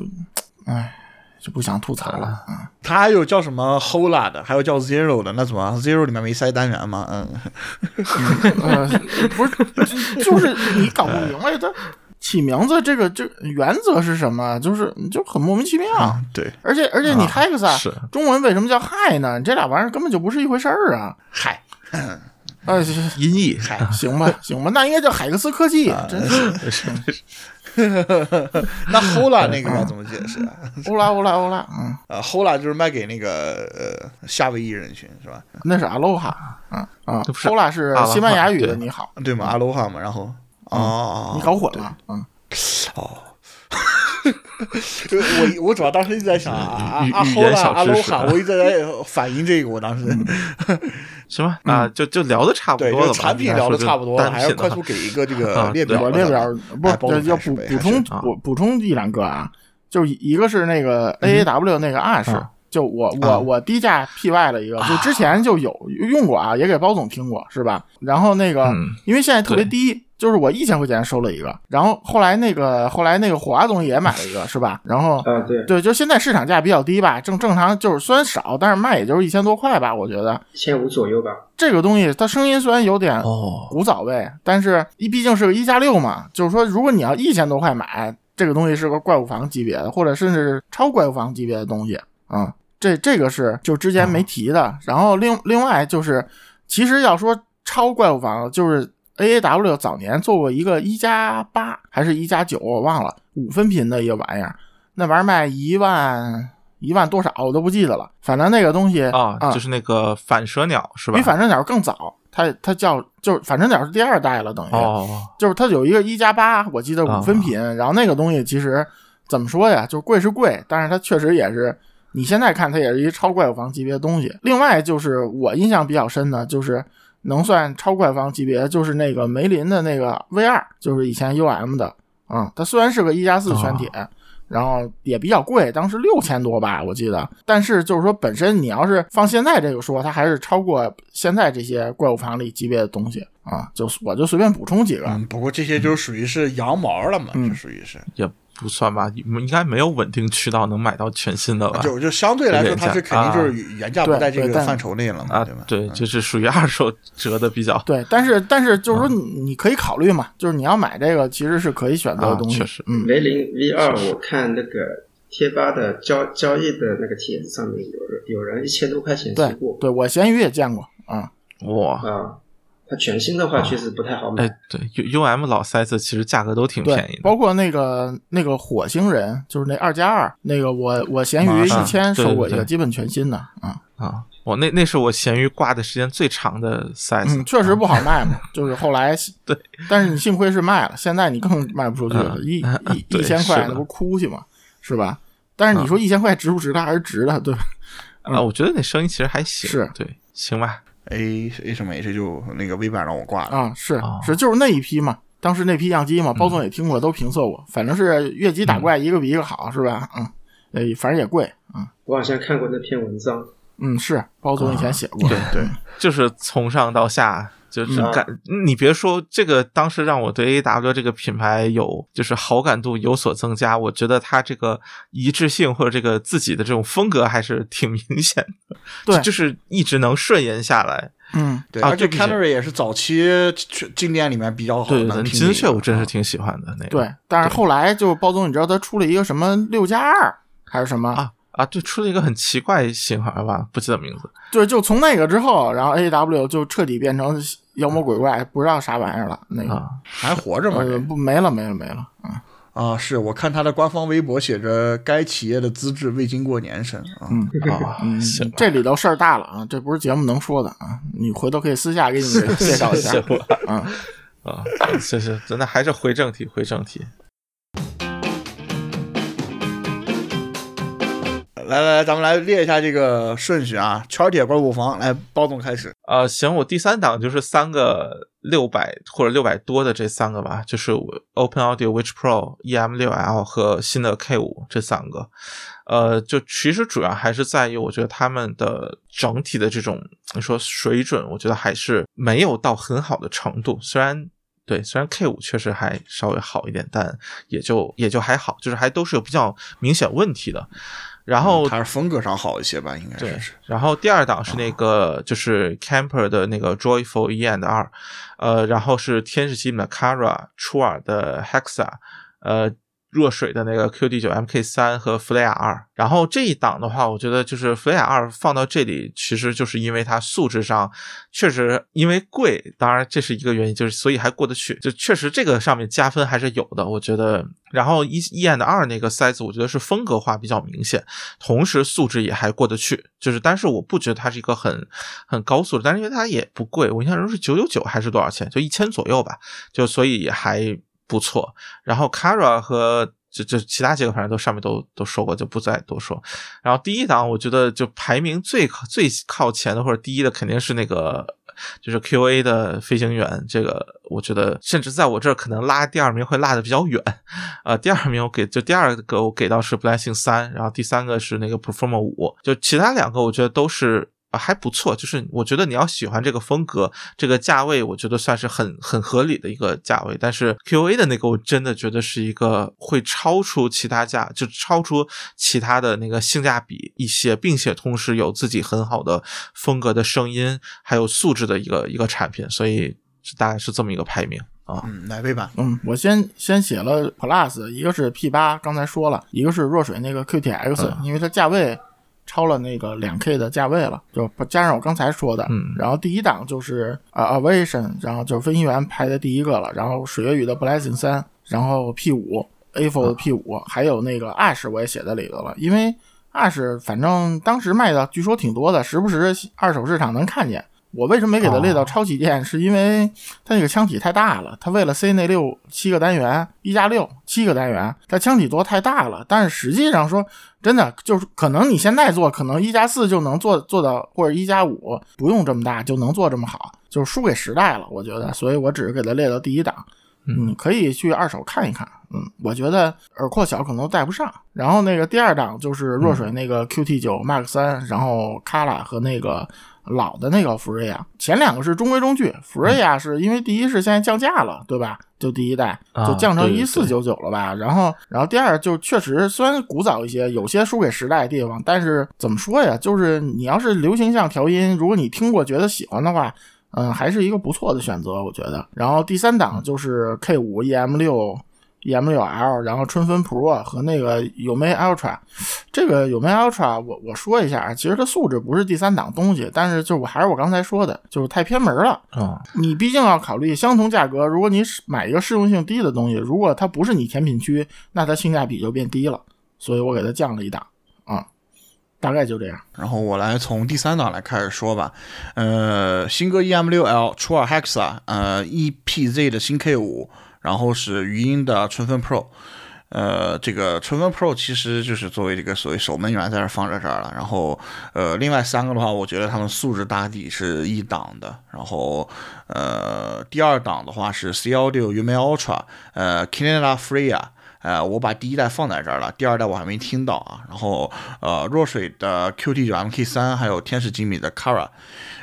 哎，就不想吐槽了。嗯它还有叫什么 Hola 的，还有叫 Zero 的，那怎么 Zero 里面没塞单元吗？嗯，呃，不是，就就是你搞不明白 它起名字这个这原则是什么，就是就很莫名其妙。对，而且而且你啊 hexa、是中文为什么叫嗨呢？这俩玩意儿根本就不是一回事儿啊！嗨，哎，音译，嗨，行吧，行吧，那应该叫海克斯科技，啊真是那 Hola 那个要怎么解释啊？欧拉欧拉欧拉，嗯，呃，Hola 就是卖给那个呃夏威夷人群是吧？那是 Aloha，啊啊，Hola 是西班牙语的你好，对吗？？Aloha 嘛，然后哦，你搞混了，嗯，哦。我我主要当时一直在想啊啊啊语语言 Hola 小知识阿罗哈，我一直在反映这个，我当时 行吧？啊，就就聊的差不，多了产品聊的差不多了，还要快速给一个这个列表列表不是要补补充补补充一两个啊，就一个是那个 A A W 那个 Ash，啊就我我啊。我低价 P Y 了一个，就之前就有用过啊，也给包总听过是吧？然后那个嗯。因为现在特别低。就是我一千块钱收了一个，然后后来那个后来那个火花总也买了一个，是吧？然后啊，对，对，就现在市场价比较低吧，正正常就是虽然少，但是卖也就是一千多块吧，我觉得一千五左右吧。这个东西它声音虽然有点哦，古早味，但是一毕竟是个一加六嘛，就是说如果你要一千多块买这个东西是个怪物房级别的，或者甚至是超怪物房级别的东西啊、嗯这这个是就之前没提的。然后另另外就是，其实要说超怪物房，就是 A A W 早年做过一个一加八还是一加九，我忘了五分频的一个玩意儿，那玩意儿卖一万一万多少我都不记得了，反正那个东西啊，就是那个反射鸟是吧？比反正鸟更早，它它叫就是反正鸟是第二代了，等于、哦，就是它有一个一加八，我记得五分频，然后那个东西其实怎么说呀，就是贵是贵，但是它确实也是你现在看它也是一超怪物房级别的东西。另外就是我印象比较深的，就是能算超怪物房级别，就是那个梅林的那个 V 二，就是以前 UM 的啊、嗯，它虽然是个一加四全铁。哦然后也比较贵，当时六千多吧，我记得。但是就是说，本身你要是放现在这个说，它还是超过现在这些怪物房里级别的东西啊。就我就随便补充几个。嗯，不过这些就属于是羊毛了嘛，嗯这属于是也不算吧，应该没有稳定渠道能买到全新的吧？就就相对来说，它是肯定就是原价不在这个范畴内了嘛，啊对吧？对，就是属于二手折的比较。对，但是但是就是说你你可以考虑嘛，就是你要买这个其实是可以选择的东西。确实，嗯。梅林 V 二，我看那个。贴吧的交交易的那个帖子上面有人有人一千多块钱对提过，对我闲鱼也见过啊。哇啊，它全新的话确实不太好买。哎，对，U U M 老塞子其实价格都挺便宜的，包括那个那个火星人，就是那二加二那个我我闲鱼一千收过一个基本全新的啊啊。我那那是我闲鱼挂的时间最长的 size，嗯，确实不好卖嘛，就是后来 对，但是你幸亏是卖了，现在你更卖不出去了，一一一千块那不哭去嘛，是吧？但是你说一千块值不值？它还是值的，对吧？啊，我觉得那声音其实还行，是对，行吧。A A 什么 H 就那个 V 版让我挂了啊，是是就是那一批嘛，当时那批样机嘛，包总也听过，都评测过，反正是越级打怪一个比一个好，是吧？嗯，呃，反正也贵，嗯。我好像看过那篇文章，嗯，是包总以前写过，对对，就是从上到下。就是感，嗯、你别说这个，当时让我对 A W 这个品牌有就是好感度有所增加。我觉得它这个一致性或者这个自己的这种风格还是挺明显的，对，就是一直能顺延下来。嗯，对，而且 Canary 也是早期经典里面比较好的。对，金雀我真是挺喜欢的那个。对，但是后来就包总，你知道他出了一个什么六加二还是什么啊？啊，对，出了一个很奇怪型号吧，不记得名字。对，就从那个之后，然后 A W 就彻底变成妖魔鬼怪，不知道啥玩意儿了。那个、啊、还活着吗？呃、不，没了，没了，没了。啊啊，是我看他的官方微博写着该企业的资质未经过年审啊。嗯啊，嗯，这里头事儿大了啊，这不是节目能说的啊，你回头可以私下给你们介绍一下。啊啊，是是，真的还是回正题，回正题。来来来，咱们来列一下这个顺序啊。圈铁怪物房，来包总开始。呃，行，我第三档就是三个六百或者六百多的这三个吧，就是 Open Audio Witch Pro EM 六 L 和新的 K 五这三个。呃，就其实主要还是在于，我觉得他们的整体的这种你说水准，我觉得还是没有到很好的程度。虽然对，虽然 K 五确实还稍微好一点，但也就也就还好，就是还都是有比较明显问题的。然后它是风格上好一些吧，应该是。然后第二档是那个就是 Camper 的那个 Joyful E and 二，呃，然后是天使机的 Kara 初耳的 Hexa，呃。热水的那个 QD 九 MK 三和弗雷雅二，然后这一档的话，我觉得就是弗雷雅二放到这里，其实就是因为它素质上确实因为贵，当然这是一个原因，就是所以还过得去，就确实这个上面加分还是有的，我觉得。然后一 E and 二那个 size，我觉得是风格化比较明显，同时素质也还过得去，就是但是我不觉得它是一个很很高素质，但是因为它也不贵，我印象中是九九九还是多少钱，就一千左右吧，就所以还。不错，然后 Kara 和就就其他几个反正都上面都都说过，就不再多说。然后第一档我觉得就排名最靠最靠前的或者第一的肯定是那个就是 QA 的飞行员，这个我觉得甚至在我这儿可能拉第二名会拉的比较远。呃，第二名我给就第二个我给到是 Blessing 三，然后第三个是那个 Performer 五，就其他两个我觉得都是。啊还不错，就是我觉得你要喜欢这个风格，这个价位，我觉得算是很很合理的一个价位。但是 QA 的那个，我真的觉得是一个会超出其他价，就超出其他的那个性价比一些，并且同时有自己很好的风格的声音，还有素质的一个一个产品，所以大概是这么一个排名。啊，嗯，奶杯版，嗯，我先先写了 Plus，一个是 P 八，刚才说了一个是弱水那个 QTX，因为它价位超了那个两 K 的价位了，就加上我刚才说的，嗯，然后第一档就是啊 Aviation，然后就是飞行员排在第一个了，然后水月雨的 Blessing 三，然后 P 五 A f o 的 P 五，还有那个 Ash 我也写在里头了，因为 Ash 反正当时卖的据说挺多的，时不时二手市场能看见。我为什么没给它列到超旗舰？是因为它那个腔体太大了，它为了塞那六七个单元，一加六七个单元，它腔体做太大了。但是实际上说，真的就是可能你现在做，可能一加四就能做做到，或者一加五不用这么大就能做这么好，就是输给时代了。我觉得，所以我只是给它列到第一档。嗯，可以去二手看一看。嗯，我觉得耳廓小可能都带不上。然后那个第二档就是弱水那个 QT 九 Mark 三，然后 Kala 和那个。老的那个福瑞亚，前两个是中规中矩。福瑞亚是因为第一是现在降价了，对吧？就第一代就降成一四九九了吧。然后，然后第二就确实虽然古早一些，有些输给时代的地方，但是怎么说呀？就是你要是流行像调音，如果你听过觉得喜欢的话，嗯，还是一个不错的选择，我觉得。然后第三档就是 K 五 EM 六。E M 六 L，然后春分 Pro 和那个有没 Ultra，这个有没 Ultra，我我说一下啊，其实它素质不是第三档东西，但是就我还是我刚才说的，就是太偏门了啊。你毕竟要考虑相同价格，如果你买一个适用性低的东西，如果它不是你甜品区，那它性价比就变低了，所以我给它降了一档啊，大概就这样。然后我来从第三档来开始说吧，呃，新歌 E M 六 L，初二 Hexa，呃，E P Z 的新 K 五。然后是余音的春分 Pro，呃，这个春风 Pro 其实就是作为这个所谓守门员在这放在这儿了。然后，呃，另外三个的话，我觉得他们素质大抵是一档的。然后，呃，第二档的话是 C 幺六 UMA Ultra，呃，Canada Freya，呃，我把第一代放在这儿了，第二代我还没听到啊。然后，呃，弱水的 QT 九 MK 三，还有天使精米的 Kara。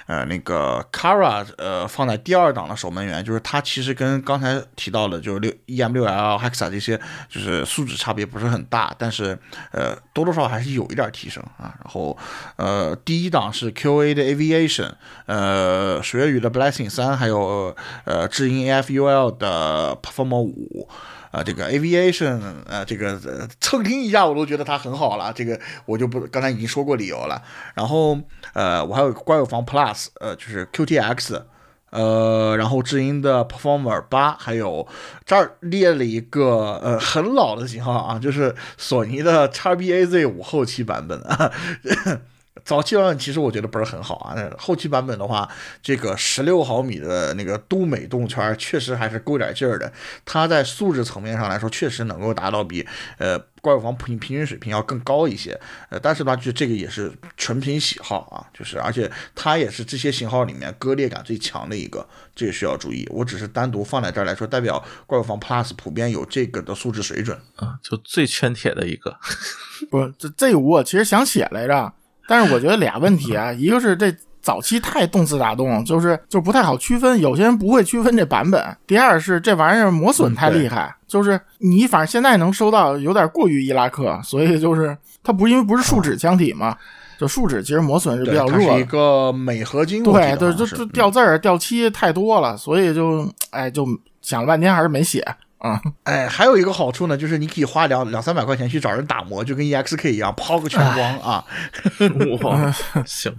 呃，那个 Kara，呃，放在第二档的守门员，就是它其实跟刚才提到的，就是六 EM 六 L Hexa 这些，就是素质差别不是很大，但是呃，多多少少还是有一点提升啊。然后，呃，第一档是 QA 的 Aviation，呃，水月雨的 Blessing 三，还有呃，智音 AFUL 的 Perform 五。啊，这个 aviation，呃，这个蹭听一下我都觉得它很好了，这个我就不刚才已经说过理由了。然后，呃，我还有怪物房 plus，呃，就是 QTX，呃，然后智音的 performer 八，还有这儿列了一个呃很老的型号啊，就是索尼的 XBAZ 五后期版本啊。早期版本其实我觉得不是很好啊，后期版本的话，这个十六毫米的那个都美动圈确实还是够点劲儿的。它在素质层面上来说，确实能够达到比呃怪物房平平均水平要更高一些。呃，但是呢，就这个也是纯凭喜好啊，就是而且它也是这些型号里面割裂感最强的一个，这个需要注意。我只是单独放在这儿来说，代表怪物房 Plus 普遍有这个的素质水准啊，就最圈铁的一个。不，这这我其实想写来着。但是我觉得俩问题啊，一个是这早期太动次打动，就是就不太好区分，有些人不会区分这版本。第二是这玩意儿磨损太厉害，就是你反正现在能收到有点过于伊拉克，所以就是它不因为不是树脂腔体嘛，就树脂其实磨损是比较弱。是一个镁合金。对对，就就掉字儿掉漆太多了，所以就哎就想了半天还是没写。啊，哎，还有一个好处呢，就是你可以花两两三百块钱去找人打磨，就跟 EXK 一样，抛个全光啊。哇，行，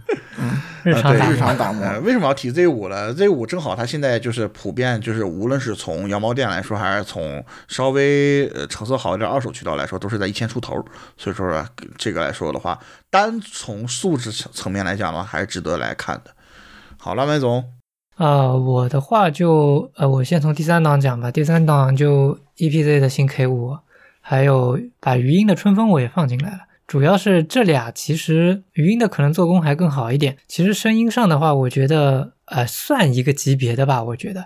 日常日常打磨。为什么要提 Z 五呢？Z 五正好它现在就是普遍，就是无论是从羊毛店来说，还是从稍微呃成色好一点二手渠道来说，都是在一千出头。所以说这个来说的话，单从素质层层面来讲的话，还是值得来看的。好，了，麦总。啊，我的话就呃，我先从第三档讲吧。第三档就 EPZ 的新 K 五，还有把余音的春风我也放进来了。主要是这俩，其实余音的可能做工还更好一点。其实声音上的话，我觉得呃算一个级别的吧，我觉得。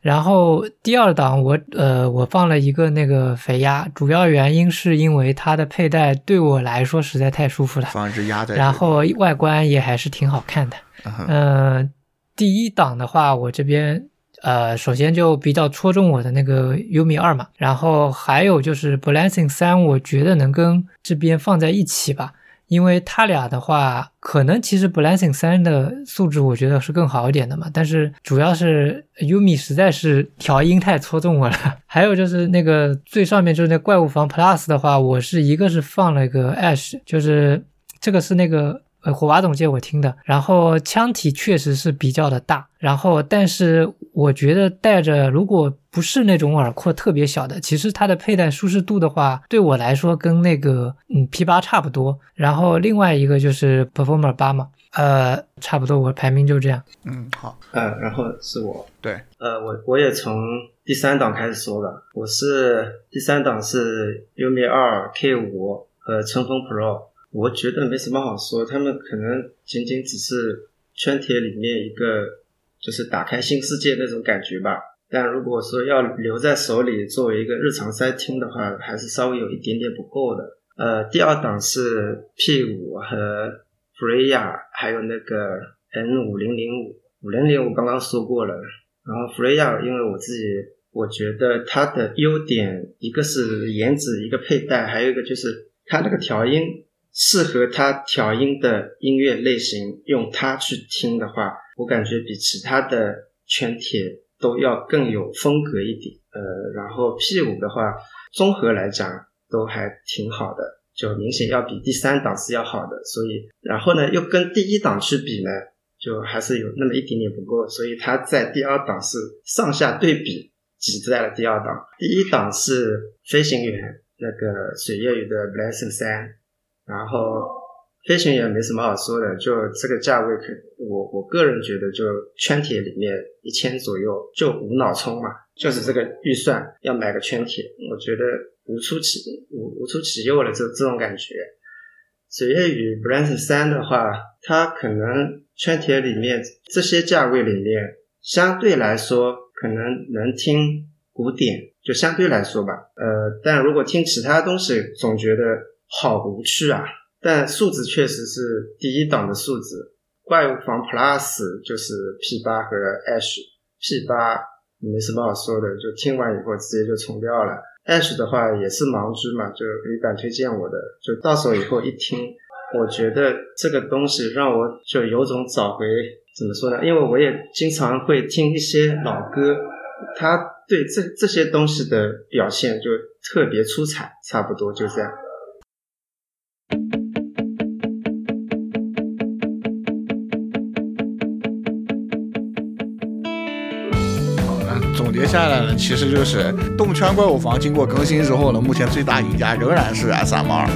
然后第二档我呃我放了一个那个肥鸭，主要原因是因为它的佩戴对我来说实在太舒服了，放一只鸭在，然后外观也还是挺好看的。嗯第一档的话，我这边呃，首先就比较戳中我的那个 Umi 二嘛，然后还有就是 Balancing 三，我觉得能跟这边放在一起吧，因为它俩的话，可能其实 Balancing 三的素质我觉得是更好一点的嘛，但是主要是 Umi 实在是调音太戳中我了。还有就是那个最上面就是那怪物房 Plus 的话，我是一个是放了一个 Ash，就是这个是那个。呃，火娃总借我听的，然后腔体确实是比较的大，然后但是我觉得戴着如果不是那种耳廓特别小的，其实它的佩戴舒适度的话，对我来说跟那个嗯 P 八差不多。然后另外一个就是 Performer 八嘛，呃，差不多，我排名就这样。嗯，好，呃，然后是我，对，呃，我我也从第三档开始说吧，我是第三档是 Umi 二 K 五和春风 Pro。我觉得没什么好说，他们可能仅仅只是圈铁里面一个，就是打开新世界那种感觉吧。但如果说要留在手里作为一个日常塞听的话，还是稍微有一点点不够的。呃，第二档是 P 五和 Freya，还有那个 N 五零零五五零零五刚刚说过了。然后 Freya，因为我自己我觉得它的优点一个是颜值，一个佩戴，还有一个就是它那个调音。适合他调音的音乐类型，用它去听的话，我感觉比其他的圈铁都要更有风格一点。呃，然后 P 五的话，综合来讲都还挺好的，就明显要比第三档是要好的。所以，然后呢，又跟第一档去比呢，就还是有那么一点点不够。所以它在第二档是上下对比挤在了第二档。第一档是飞行员那个水月雨的 Blessing 三。然后飞行员没什么好说的，就这个价位，可我我个人觉得就圈铁里面一千左右就无脑充嘛，就是这个预算要买个圈铁，我觉得无出其无无出其右了，这这种感觉。水月与 b r a n d 三的话，它可能圈铁里面这些价位里面相对来说可能能听古典，就相对来说吧，呃，但如果听其他东西，总觉得。好无趣啊！但素质确实是第一档的素质。怪物房 Plus 就是 P 八和 Ash，P 八没什么好说的，就听完以后直接就冲掉了。Ash 的话也是盲狙嘛，就李版推荐我的，就到手以后一听，我觉得这个东西让我就有种找回怎么说呢？因为我也经常会听一些老歌，他对这这些东西的表现就特别出彩，差不多就这样。接下来呢，其实就是动圈怪物房经过更新之后呢，目前最大赢家仍然是 S M 二，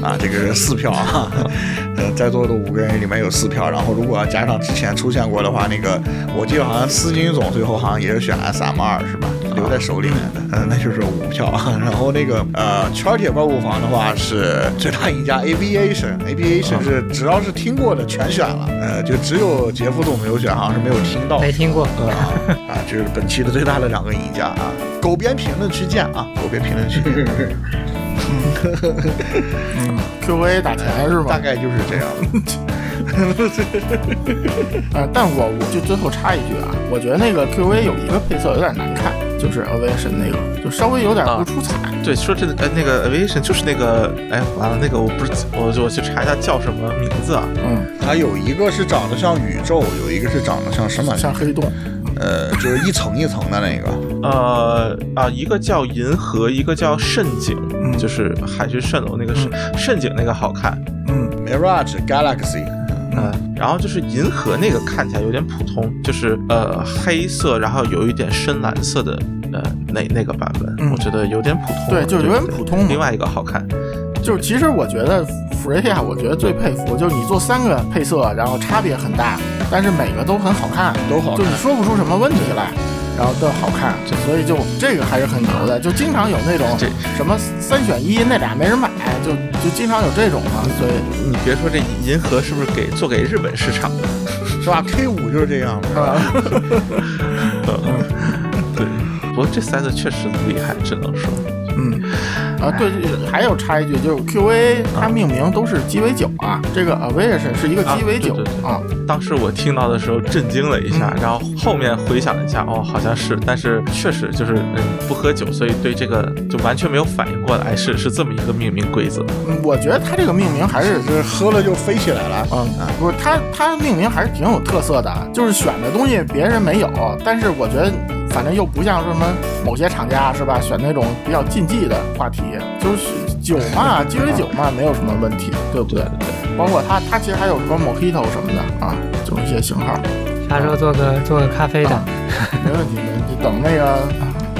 啊，这个是四票啊，呃，在座的五个人里面有四票，然后如果要加上之前出现过的话，那个我记得好像司金总最后好像也是选 S M 二是吧？留在手里面的，嗯，那就是五票。然后那个呃，圈铁怪物房的话是最大赢家 Aviation，Aviation 是只要是听过的全选了，呃，就只有杰夫总没有选，好像是没有听到，没听过 啊，啊，就是本期的最大的两个赢家啊，狗边评论区见啊，狗边评论区。嗯，Q A 打钱是吧？大概就是这样。啊，但我我就最后插一句啊，我觉得那个 Q A 有一个配色有点难看。就是 Aviation 那个，就稍微有点不出彩。对，说这呃那个 Aviation 就是那个，哎，完了，那个我不是，我就我去查一下叫什么名字啊？嗯，它有一个是长得像宇宙，有一个是长得像什么？像黑洞。呃，就是一层一层的那个。呃啊，一个叫银河，一个叫蜃景，就是海市蜃楼那个是蜃景那个好看。嗯，Mirage Galaxy。嗯，然后就是银河那个看起来有点普通，就是呃黑色，然后有一点深蓝色的呃那那个版本，我觉得有点普通。对，就是有点普通。另外一个好看，就是其实我觉得福瑞亚，我觉得最佩服，就是你做三个配色，然后差别很大，但是每个都很好看，都好，就是说不出什么问题来。然后都好看，所以就这个还是很牛的。就经常有那种什么三选一，那俩没人买，就就经常有这种嘛。所以你别说这银河是不是给做给日本市场的？是吧？K 五就是这样嘛，是吧？对，不过这塞子确实厉害，只能说。嗯，啊，对，还有插一句，就是 QA 它命名都是鸡尾酒啊，这个 Aviation 是一个鸡尾酒啊，当时我听到的时候震惊了一下，然后后面回想了一下，哦，好像是，但是确实就是嗯不喝酒，所以对这个就完全没有反应过来，是是这么一个命名规则。嗯我觉得它这个命名还是就是喝了就飞起来了。嗯，不是，它它命名还是挺有特色的，就是选的东西别人没有，但是我觉得反正又不像什么某些厂家是吧，选那种比较禁忌的话题，就是酒嘛，鸡尾酒嘛，没有什么问题，对不对？对，包括它它其实还有什么 Mojito 什么的啊，就是一些型号，啥时候做个做个咖啡的啊没问题，没问题。等那个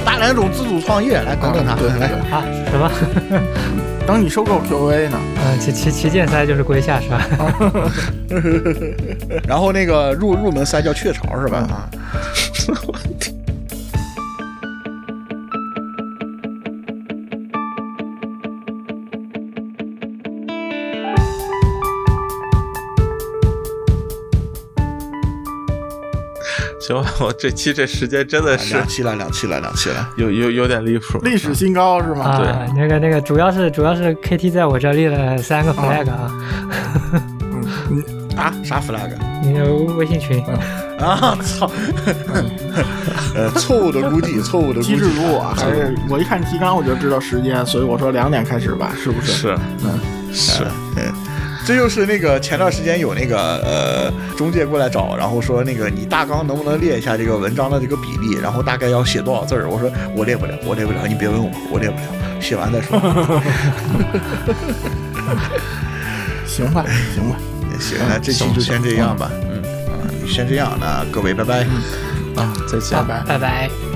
大蓝种自主创业，来等等他，对对来，对，啊？什么？等你收购 QA 呢，嗯，旗旗旗舰塞就是龟下是吧？然后那个入入门塞叫雀巢是吧？啊，行吧，我这期这时间真的是两期了，两期了，两期了。有有有点离谱。历史新高是吗？啊，那个那个，主要是主要是 KT 在我这立了三个 flag 啊，嗯啊，啥 flag 你的微信群啊？操！呃，错误的估计，错误的估计机制。如我还是我一看提纲我就知道时间，所以我说两点开始吧，是不是？是嗯，是，嗯，这就是那个前段时间有那个呃中介过来找，然后说那个你大纲能不能列一下这个文章的这个比例，然后大概要写多少字儿？我说我列不了，我列不了，你别问我，我列不了，写完再说。行吧，行吧，行，那这期就先这样吧。嗯，啊，先这样，那各位拜拜。啊，再见拜。拜。拜拜。